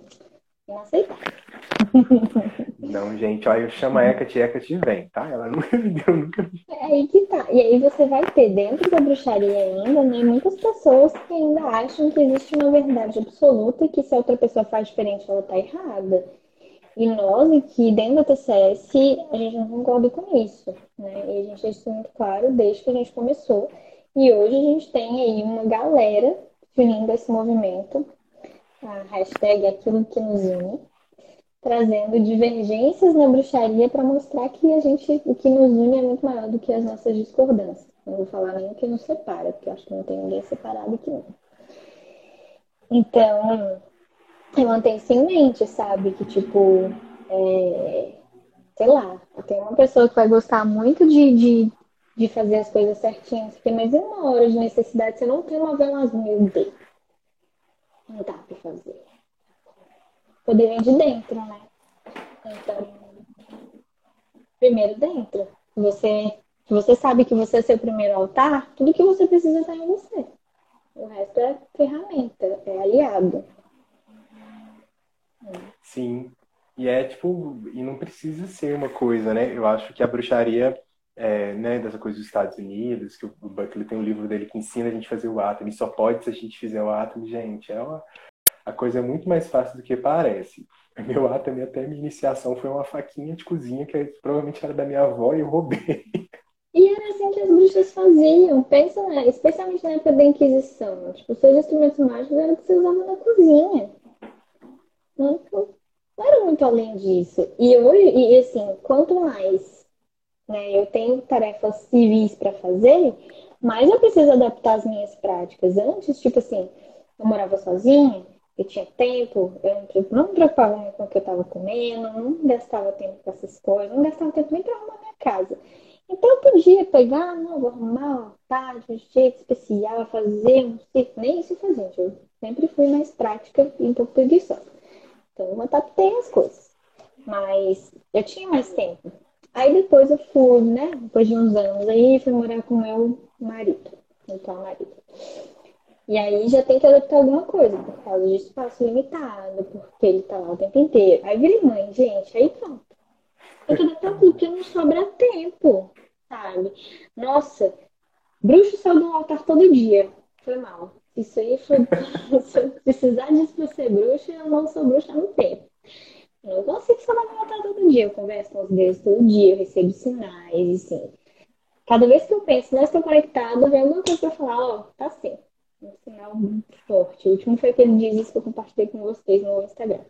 Inaceitável. Não, gente, olha, eu chamo a Hecate, Hecate vem, tá? Ela nunca me deu, nunca me... É aí que tá. E aí você vai ter dentro da bruxaria ainda, né, muitas pessoas que ainda acham que existe uma verdade absoluta e que se a outra pessoa faz diferente, ela tá errada. E nós aqui dentro da TCS, a gente não concorda com isso, né? E a gente deixa isso muito claro desde que a gente começou. E hoje a gente tem aí uma galera unindo esse movimento, a hashtag aquilo que nos une, trazendo divergências na bruxaria para mostrar que a gente, o que nos une é muito maior do que as nossas discordâncias. Não vou falar nem o que nos separa, porque acho que não tem ninguém separado aqui não. Então, eu mantenho isso em mente, sabe? Que, tipo, é, sei lá, tem uma pessoa que vai gostar muito de, de, de fazer as coisas certinhas, mas em uma hora de necessidade você não tem uma vela meu Deus. Não dá pra fazer. Poder vem de dentro, né? Então, primeiro dentro. Você, você sabe que você é seu primeiro altar, tudo que você precisa estar em você. O resto é ferramenta, é aliado. Sim. E é tipo, e não precisa ser uma coisa, né? Eu acho que a bruxaria, é, né, dessa coisa dos Estados Unidos, que o Buckley tem um livro dele que ensina a gente a fazer o átomo, e só pode se a gente fizer o átomo, gente, é uma, a coisa é muito mais fácil do que parece. Meu átomo, até minha iniciação foi uma faquinha de cozinha que provavelmente era da minha avó e eu roubei. E era assim que as bruxas faziam. Pensa, né? especialmente na época da Inquisição. Tipo, seus instrumentos mágicos eram que você usava na cozinha. Não, não era muito além disso. E hoje, e assim, quanto mais né, eu tenho tarefas civis para fazer, mais eu preciso adaptar as minhas práticas. Antes, tipo assim, eu morava sozinha, eu tinha tempo, eu não me preocupava muito com o que eu estava comendo, não gastava tempo com essas coisas, não gastava tempo nem para arrumar minha casa. Então eu podia pegar, não, vou arrumar uma tarde, um jeito especial, fazer um circo, nem isso fazia, eu sempre fui mais prática e um pouco preguiçosa. Então eu adaptei as coisas. Mas eu tinha mais tempo. Aí depois eu fui, né? Depois de uns anos aí, fui morar com meu marido, então marido. E aí já tem que adaptar alguma coisa, por causa de espaço limitado, porque ele tá lá o tempo inteiro. Aí virei mãe, gente, aí pronto. Eu tô adaptando tudo, porque não sobra tempo, sabe? Nossa, bruxo saiu do altar todo dia. Foi mal. Isso aí foi. Se eu precisar disso pra ser bruxa, eu não sou bruxa no tempo. Eu consigo só levantar todo dia. Eu converso com os deuses todo dia, eu recebo sinais, assim. Cada vez que eu penso, não estou conectada, vem alguma coisa pra falar, ó, tá assim. Um sinal muito forte. O último foi aquele dia que eu compartilhei com vocês no Instagram.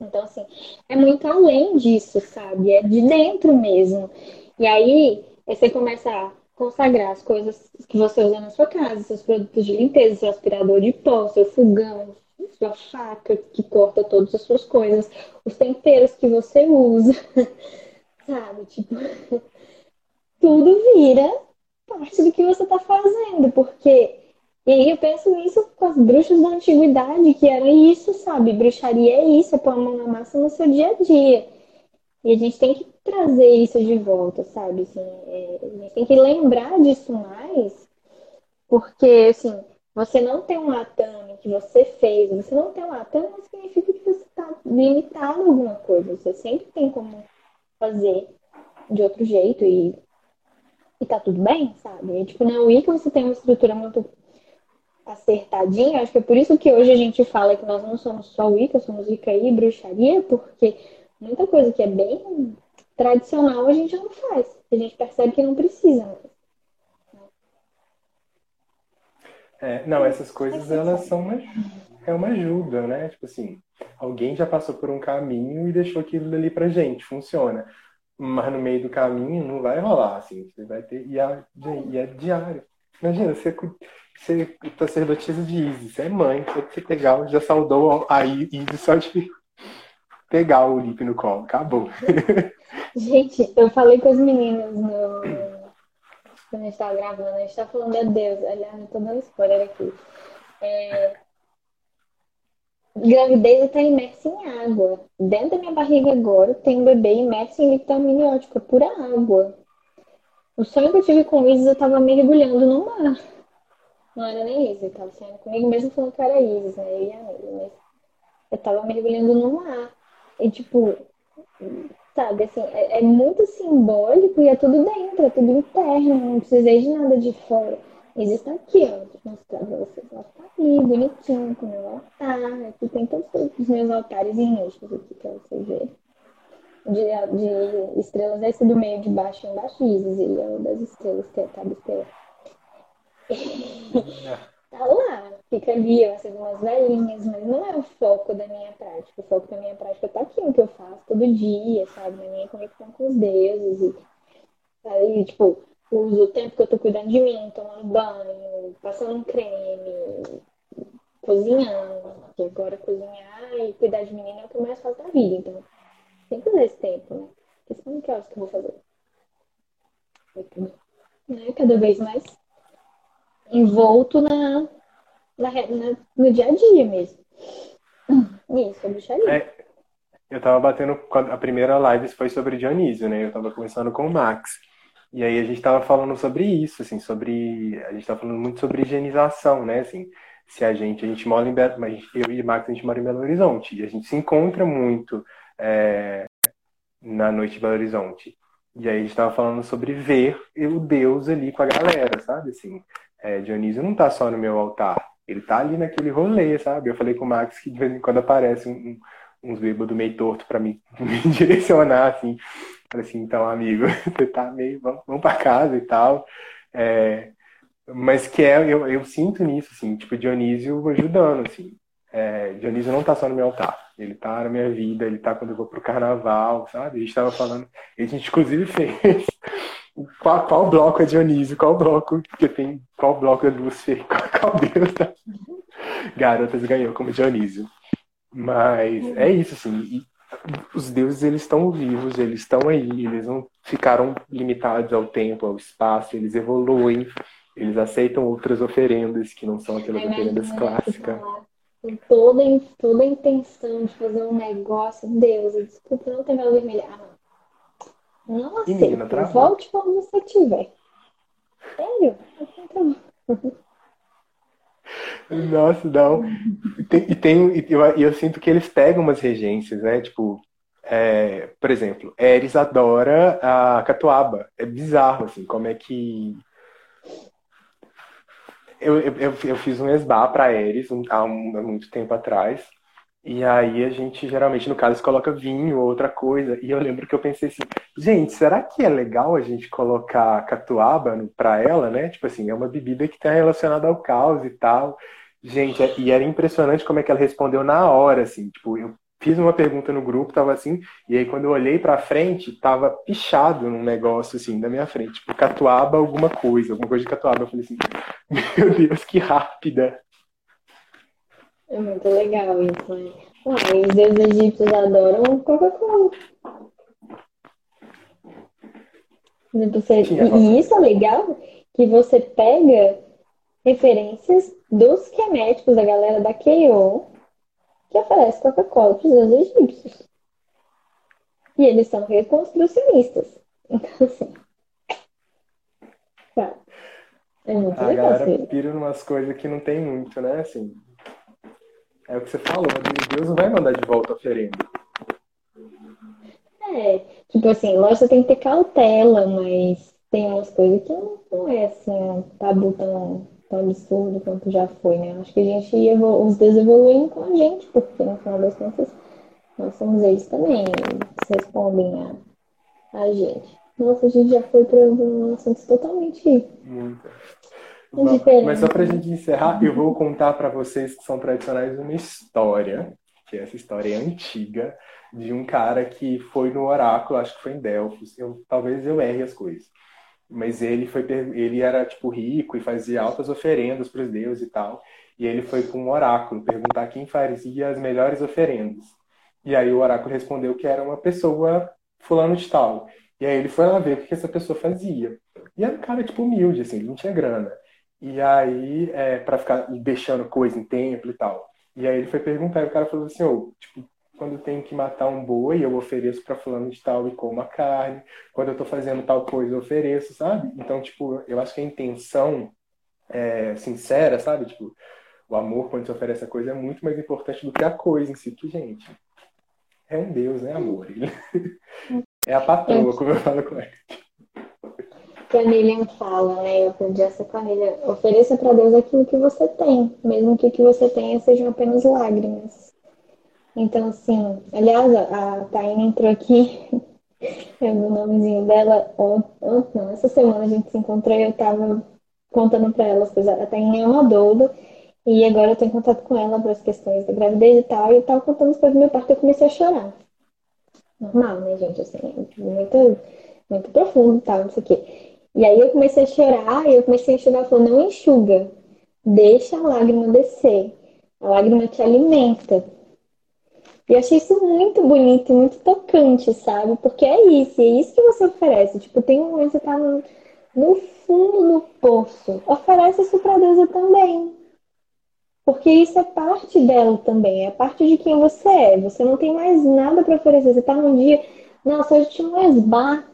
Então, assim, é muito além disso, sabe? É de dentro mesmo. E aí, você começa a consagrar as coisas que você usa na sua casa, seus produtos de limpeza, seu aspirador de pó, seu fogão, sua faca que corta todas as suas coisas, os temperos que você usa, sabe? Tipo, tudo vira parte do que você está fazendo, porque. E aí eu penso nisso com as bruxas da antiguidade, que era isso, sabe? Bruxaria é isso, é pôr a mão na massa no seu dia a dia. E a gente tem que trazer isso de volta, sabe? Assim, é, a gente tem que lembrar disso mais, porque, assim, você não tem um atame que você fez, você não tem um atame, não significa que você está limitado a alguma coisa. Você sempre tem como fazer de outro jeito e, e tá tudo bem, sabe? E, tipo, na Wicca você tem uma estrutura muito acertadinha. Acho que é por isso que hoje a gente fala que nós não somos só Wicca, somos Wicca e bruxaria, porque muita coisa que é bem tradicional a gente não faz. A gente percebe que não precisa mais. É, não, essas coisas elas são uma, é uma ajuda, né? Tipo assim, alguém já passou por um caminho e deixou aquilo ali pra gente, funciona. Mas no meio do caminho não vai rolar, assim, você vai ter. E é, e é diário. Imagina, você, você sacerdotisa de Isis, você é mãe, você pegar, já saudou a Isis só de pegar o Lip no colo, acabou. Gente, eu falei com as meninas no... quando a gente tava gravando, a gente tá falando de Deus, aliás, eu tô dando spoiler aqui. É... gravidez está imersa em água. Dentro da minha barriga agora tem um bebê imerso em líquido amniótico, é pura água. O sonho que eu tive com Isis, eu tava mergulhando no mar. Não era nem Isis, ele tava saindo comigo mesmo falando que era Isis, né? Eu a Nele, mas eu tava mergulhando no mar. E tipo, sabe, assim, é, é, muito simbólico e é tudo dentro, é tudo interno, não precisei de nada de fora. Existe aqui, ó, vou mostrar pra vocês. Ela tá ali, bonitinho, com o meu altar. Aqui tem todos os meus altares eixos aqui pra vocês verem. De, de estrelas, esse do meio de baixo embaixo, Isis, ele é o das estrelas, que é a tábua estelar. Tá lá, fica ali, eu acendo umas velhinhas, mas não é o foco da minha prática. O foco da minha prática tá aqui no que eu faço todo dia, sabe? Na minha conexão com os deuses. E, aí, tipo, uso o tempo que eu tô cuidando de mim, tomando banho, passando um creme, cozinhando. Porque agora cozinhar e cuidar de menina é o que eu mais faço da vida. Então, tem que usar esse tempo, né? Porque senão que horas que eu vou fazer? Né? Cada vez mais envolto na, na, na, no dia a dia mesmo. Isso, a bruxaria. É, eu tava batendo. A primeira live foi sobre Dionísio, né? Eu tava conversando com o Max. E aí a gente tava falando sobre isso, assim, sobre. A gente tava falando muito sobre higienização, né? Assim, se a gente. A gente mora em Belo. Eu e o Max, a gente mora em Belo Horizonte. E a gente se encontra muito é, na noite de Belo Horizonte. E aí a gente tava falando sobre ver o Deus ali com a galera, sabe? Assim, é, Dionísio não tá só no meu altar, ele tá ali naquele rolê, sabe? Eu falei com o Max que de vez em quando aparece um, um, uns bêbados meio torto para me, me, direcionar, assim. Falei assim, então, amigo, você tá meio, vamos, vamos pra casa e tal. É, mas que é, eu, eu sinto nisso, assim, tipo, Dionísio ajudando, assim. É, Dionísio não tá só no meu altar, ele tá na minha vida, ele tá quando eu vou pro carnaval, sabe? A gente tava falando, a gente inclusive fez qual, qual bloco é Dionísio, qual bloco que tem, qual bloco é Lúcifer, qual, qual deus tá? Garotas ganhou como Dionísio. Mas é isso, assim. E os deuses, eles estão vivos, eles estão aí, eles não ficaram limitados ao tempo, ao espaço, eles evoluem, eles aceitam outras oferendas que não são aquelas oferendas clássicas. Com toda, toda a intenção de fazer um negócio, Deus, desculpa, não tem vela vermelha. Ah, não não aceito. Volte quando você tiver. Sério? Nossa, não. E, tem, e, tem, eu, eu, sinto que eles pegam umas regências, né? Tipo, é, por exemplo, Eris adora a catuaba. É bizarro, assim, como é que. Eu, eu, eu fiz um esbar para Eris um, há, um, há muito tempo atrás. E aí a gente geralmente, no caso, coloca vinho ou outra coisa. E eu lembro que eu pensei assim, gente, será que é legal a gente colocar catuaba para ela, né? Tipo assim, é uma bebida que está relacionada ao caos e tal. Gente, é, e era impressionante como é que ela respondeu na hora, assim. Tipo, eu fiz uma pergunta no grupo, tava assim, e aí quando eu olhei pra frente, tava pichado num negócio assim, da minha frente. Tipo, catuaba alguma coisa, alguma coisa de catuaba. Eu falei assim, meu Deus, que rápida. É muito legal isso, né? Ah, os deuses egípcios adoram Coca-Cola. Você... E isso é legal que você pega referências dos queméticos, da galera da Keio, que oferece Coca-Cola para os deuses egípcios. E eles são reconstrucionistas. Então, assim. Tá. É muito a legal. A galera pira umas coisas que não tem muito, né? Assim, é o que você falou, Deus não vai mandar de volta a oferenda. É, tipo assim, lógico, você tem que ter cautela, mas tem umas coisas que não, não é assim, um tabu tão, tão absurdo quanto já foi, né? Acho que a gente evolu os deuses evoluem com a gente, porque no final das contas nós somos eles também, eles respondem a, a gente. Nossa, a gente já foi para um assunto totalmente. Muito. Mas só para a gente encerrar, eu vou contar para vocês que são tradicionais uma história, que essa história é antiga, de um cara que foi no oráculo, acho que foi em Delfos. Eu, talvez eu erre as coisas. Mas ele foi ele era tipo rico e fazia altas oferendas para os deuses e tal. E ele foi para um oráculo perguntar quem fazia as melhores oferendas. E aí o oráculo respondeu que era uma pessoa fulano de tal. E aí ele foi lá ver o que essa pessoa fazia. E era um cara tipo humilde, assim, não tinha grana. E aí, é, para ficar deixando coisa em templo e tal. E aí ele foi perguntar, e o cara falou assim, oh, tipo, quando tenho que matar um boi, eu ofereço para fulano de tal e como a carne. Quando eu tô fazendo tal coisa, eu ofereço, sabe? Então, tipo, eu acho que a intenção é, sincera, sabe? Tipo, o amor, quando se oferece a coisa, é muito mais importante do que a coisa em si, que, gente, é um Deus, né, amor? Ele... é a patroa, como eu falo com ele. Canelian fala, né? Eu aprendi essa Canelian. Ofereça para Deus aquilo que você tem, mesmo que o que você tenha sejam apenas lágrimas. Então, assim, aliás, a Taina entrou aqui, é o nomezinho dela, ontem, não, essa semana a gente se encontrou e eu tava contando para ela as coisas. A Taina é uma douda, e agora eu tô em contato com ela para as questões da gravidez e tal, e eu tava contando as coisas do meu parto e eu comecei a chorar. Normal, né, gente? Assim, muito, muito profundo e tal, não sei o quê. E aí eu comecei a chorar, e eu comecei a chorar, falou, não enxuga, deixa a lágrima descer. A lágrima te alimenta. E achei isso muito bonito, muito tocante, sabe? Porque é isso, é isso que você oferece. Tipo, tem um momento que você tá no, no fundo do poço. Oferece isso pra deusa também. Porque isso é parte dela também, é parte de quem você é. Você não tem mais nada para oferecer. Você tá num dia, nossa, hoje tinha um esbar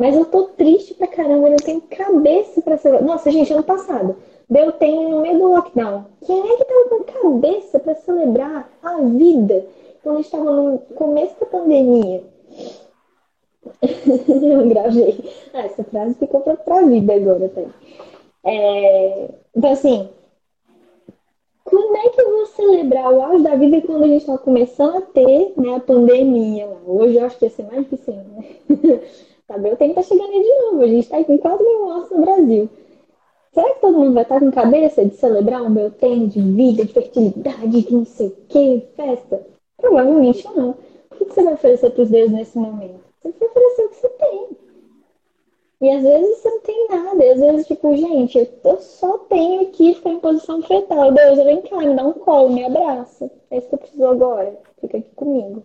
mas eu tô triste pra caramba, eu não tenho cabeça pra celebrar. Nossa, gente, ano passado, deu tempo no meio do lockdown. Quem é que tava com cabeça pra celebrar a vida quando a gente tava no começo da pandemia? eu gravei. Ah, essa frase ficou pra, pra vida agora, tá? É... Então, assim, como é que eu vou celebrar o auge da vida quando a gente está começando a ter né, a pandemia? Hoje eu acho que ia ser mais difícil, né? Sabe? Tenho que estar chegando aí de novo. A gente está com 4 mil mortos no Brasil. Será que todo mundo vai estar com cabeça de celebrar um meu tempo de vida, de fertilidade, de não sei o que, festa? Provavelmente não. O que você vai oferecer para os deuses nesse momento? Você vai oferecer o que você tem. E às vezes você não tem nada. E às vezes, tipo, gente, eu só tenho aqui ficar em posição fetal. Deus, vem cá, me dá um colo, me abraça. É isso que eu preciso agora. Fica aqui comigo.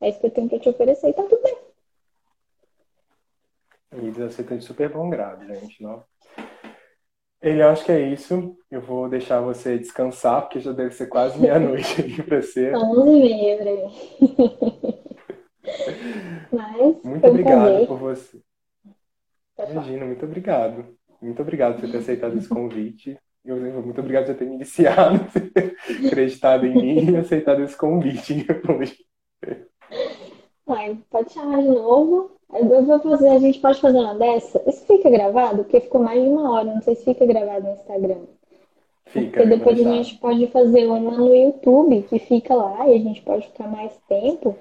É isso que eu tenho para te oferecer e tá tudo bem. E de super bom grado, gente. Não? Ele acho que é isso. Eu vou deixar você descansar, porque já deve ser quase meia-noite aqui pra você. Onze e meia. Mas, muito obrigado por você. Imagina, muito obrigado. Muito obrigado por ter aceitado esse convite. Eu, muito obrigado por ter me iniciado, ter acreditado em mim e aceitado esse convite hoje. Vai, pode chamar de novo. Eu vou fazer, a gente pode fazer uma dessa? Isso fica gravado? Porque ficou mais de uma hora, não sei se fica gravado no Instagram. Fica. Porque depois a gente pode fazer uma no YouTube, que fica lá, e a gente pode ficar mais tempo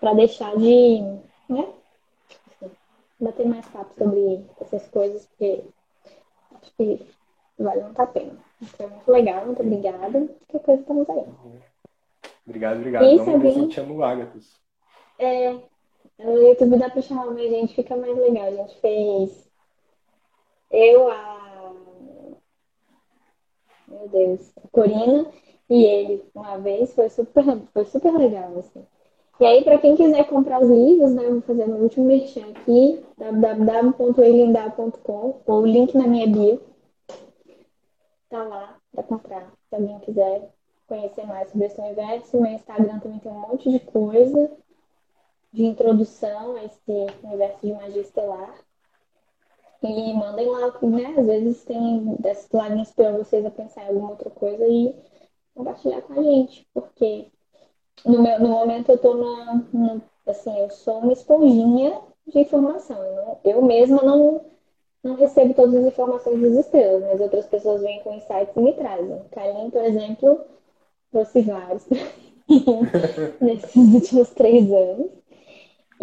para deixar de, né? Assim, bater mais papo sobre essas coisas, porque acho que vale muito a pena. Foi muito legal, muito obrigada. Qualquer coisa estamos aí. Obrigado, obrigado. E Vamos ver se eu te chamo Agatos. É, no YouTube dá pra chamar mais gente, fica mais legal. A gente fez. Eu, a. Meu Deus, a Corina e ele uma vez, foi super, foi super legal, assim. E aí, para quem quiser comprar os livros, né, eu vou fazer meu último merchan aqui, www.elindar.com, ou o link na minha bio. Tá lá para comprar, se alguém quiser conhecer mais sobre esse universo. Meu Instagram também tem um monte de coisa de introdução a esse universo de magia estelar. E mandem lá, né? Às vezes tem dessas lá inspira vocês a pensar em alguma outra coisa e compartilhar com a gente. Porque no, meu, no momento eu tô na, na, Assim, eu sou uma esponjinha de informação. Eu, eu mesma não, não recebo todas as informações das estrelas, mas outras pessoas vêm com insights e me trazem. Karim, por exemplo, trouxe vários nesses últimos três anos.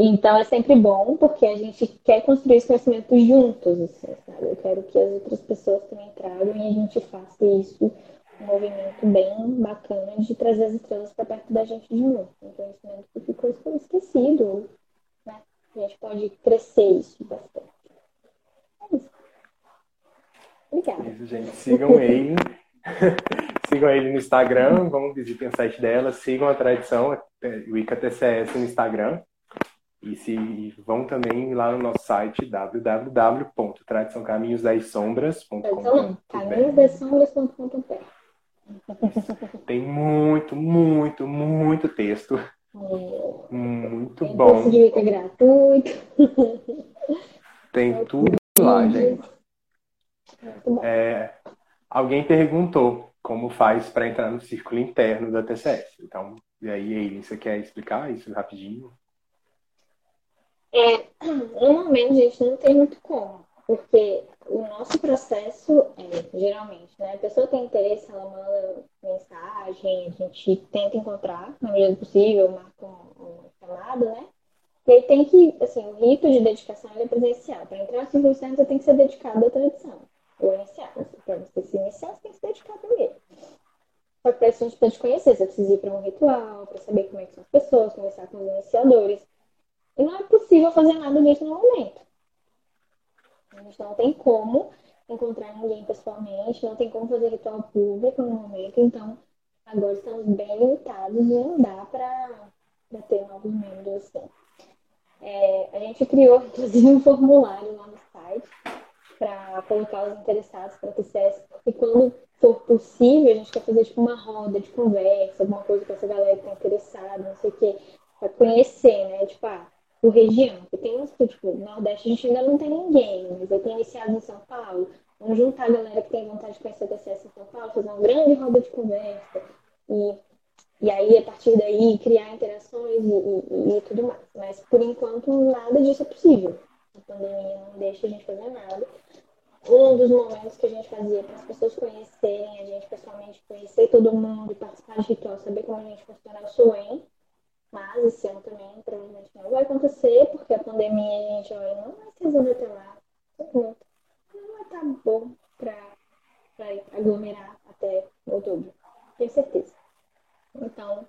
Então é sempre bom, porque a gente quer construir esse conhecimento juntos, assim? Eu quero que as outras pessoas também tragam e a gente faça isso, um movimento bem bacana de trazer as estrelas para perto da gente de novo. Um conhecimento que ficou esquecido, né? A gente pode crescer isso bastante. É isso. Obrigada. Isso, gente. Sigam ele. sigam ele no Instagram, vamos visitar o site dela, sigam a tradição, o ICATCS no Instagram. E se vão também lá no nosso site www.tradiçãocaminhosdassombras.com.br caminhosdassombras.com.br Tem muito, muito, muito texto. É, Muito tem bom. curso de Wicca gratuito. Tem tudo lá, gente. É, alguém perguntou como faz para entrar no círculo interno da TCS. Então, e aí, Eileen, você quer explicar isso rapidinho? É, no momento, gente, não tem muito como, porque o nosso processo é, geralmente, né? A pessoa tem interesse, ela manda mensagem, a gente tenta encontrar, na medida do possível, marca um, um chamado, né? E aí tem que, assim, o rito de dedicação é presencial. Para entrar no círculo externo, você tem que ser dedicado à tradição, ou iniciar. Para você se iniciar, você tem que se dedicar primeiro. Só que para isso a gente te conhecer, você precisa ir para um ritual, para saber como é que são as pessoas, conversar com os iniciadores. E não é possível fazer nada disso no momento. A gente não tem como encontrar ninguém pessoalmente, não tem como fazer ritual público no momento, então agora estamos bem limitados e não dá para ter novos membros assim. É, a gente criou, inclusive, um formulário lá no site para colocar os interessados para ter acesso, porque quando for possível, a gente quer fazer tipo uma roda de conversa, alguma coisa com essa galera que está interessada, não sei o quê, para conhecer, né? Tipo, ah, por região. Porque tem uns que, tipo, no Nordeste a gente ainda não tem ninguém, mas eu tenho iniciado em São Paulo. Vamos juntar a galera que tem vontade de conhecer a TCS em São Paulo, fazer uma grande roda de conversa. E, e aí, a partir daí, criar interações e, e, e tudo mais. Mas, por enquanto, nada disso é possível. A pandemia não deixa a gente fazer nada. Um dos momentos que a gente fazia para as pessoas conhecerem a gente pessoalmente, conhecer todo mundo, participar de ritual, saber como a gente funciona, o Suen. Mas esse ano também provavelmente não vai acontecer, porque a pandemia, a gente, olha, não vai se até lá. Não vai estar bom para aglomerar até outubro. Tenho certeza. Então,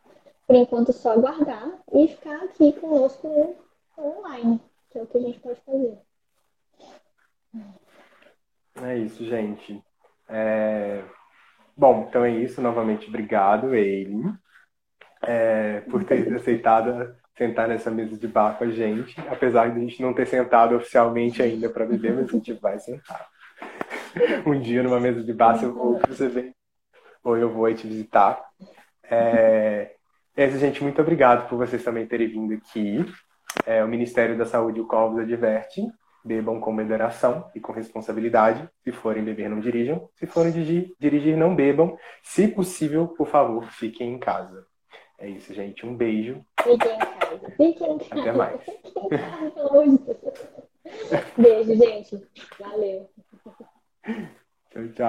por enquanto, só aguardar e ficar aqui conosco online, que é o que a gente pode fazer. É isso, gente. É... Bom, então é isso. Novamente, obrigado, Eileen, é, por ter aceitado sentar nessa mesa de bar com a gente, apesar de a gente não ter sentado oficialmente ainda para beber, mas a gente vai sentar. Um dia numa mesa de bar, ou você vem, ou eu vou aí te visitar. É, é isso, gente, muito obrigado por vocês também terem vindo aqui. É, o Ministério da Saúde e o Covos adverte bebam com moderação e com responsabilidade. Se forem beber, não dirijam. Se forem dirigir, não bebam. Se possível, por favor, fiquem em casa. É isso, gente. Um beijo. Fiquem em casa. Fiquem em casa. Até mais. Beijo, gente. Valeu. Tchau, tchau.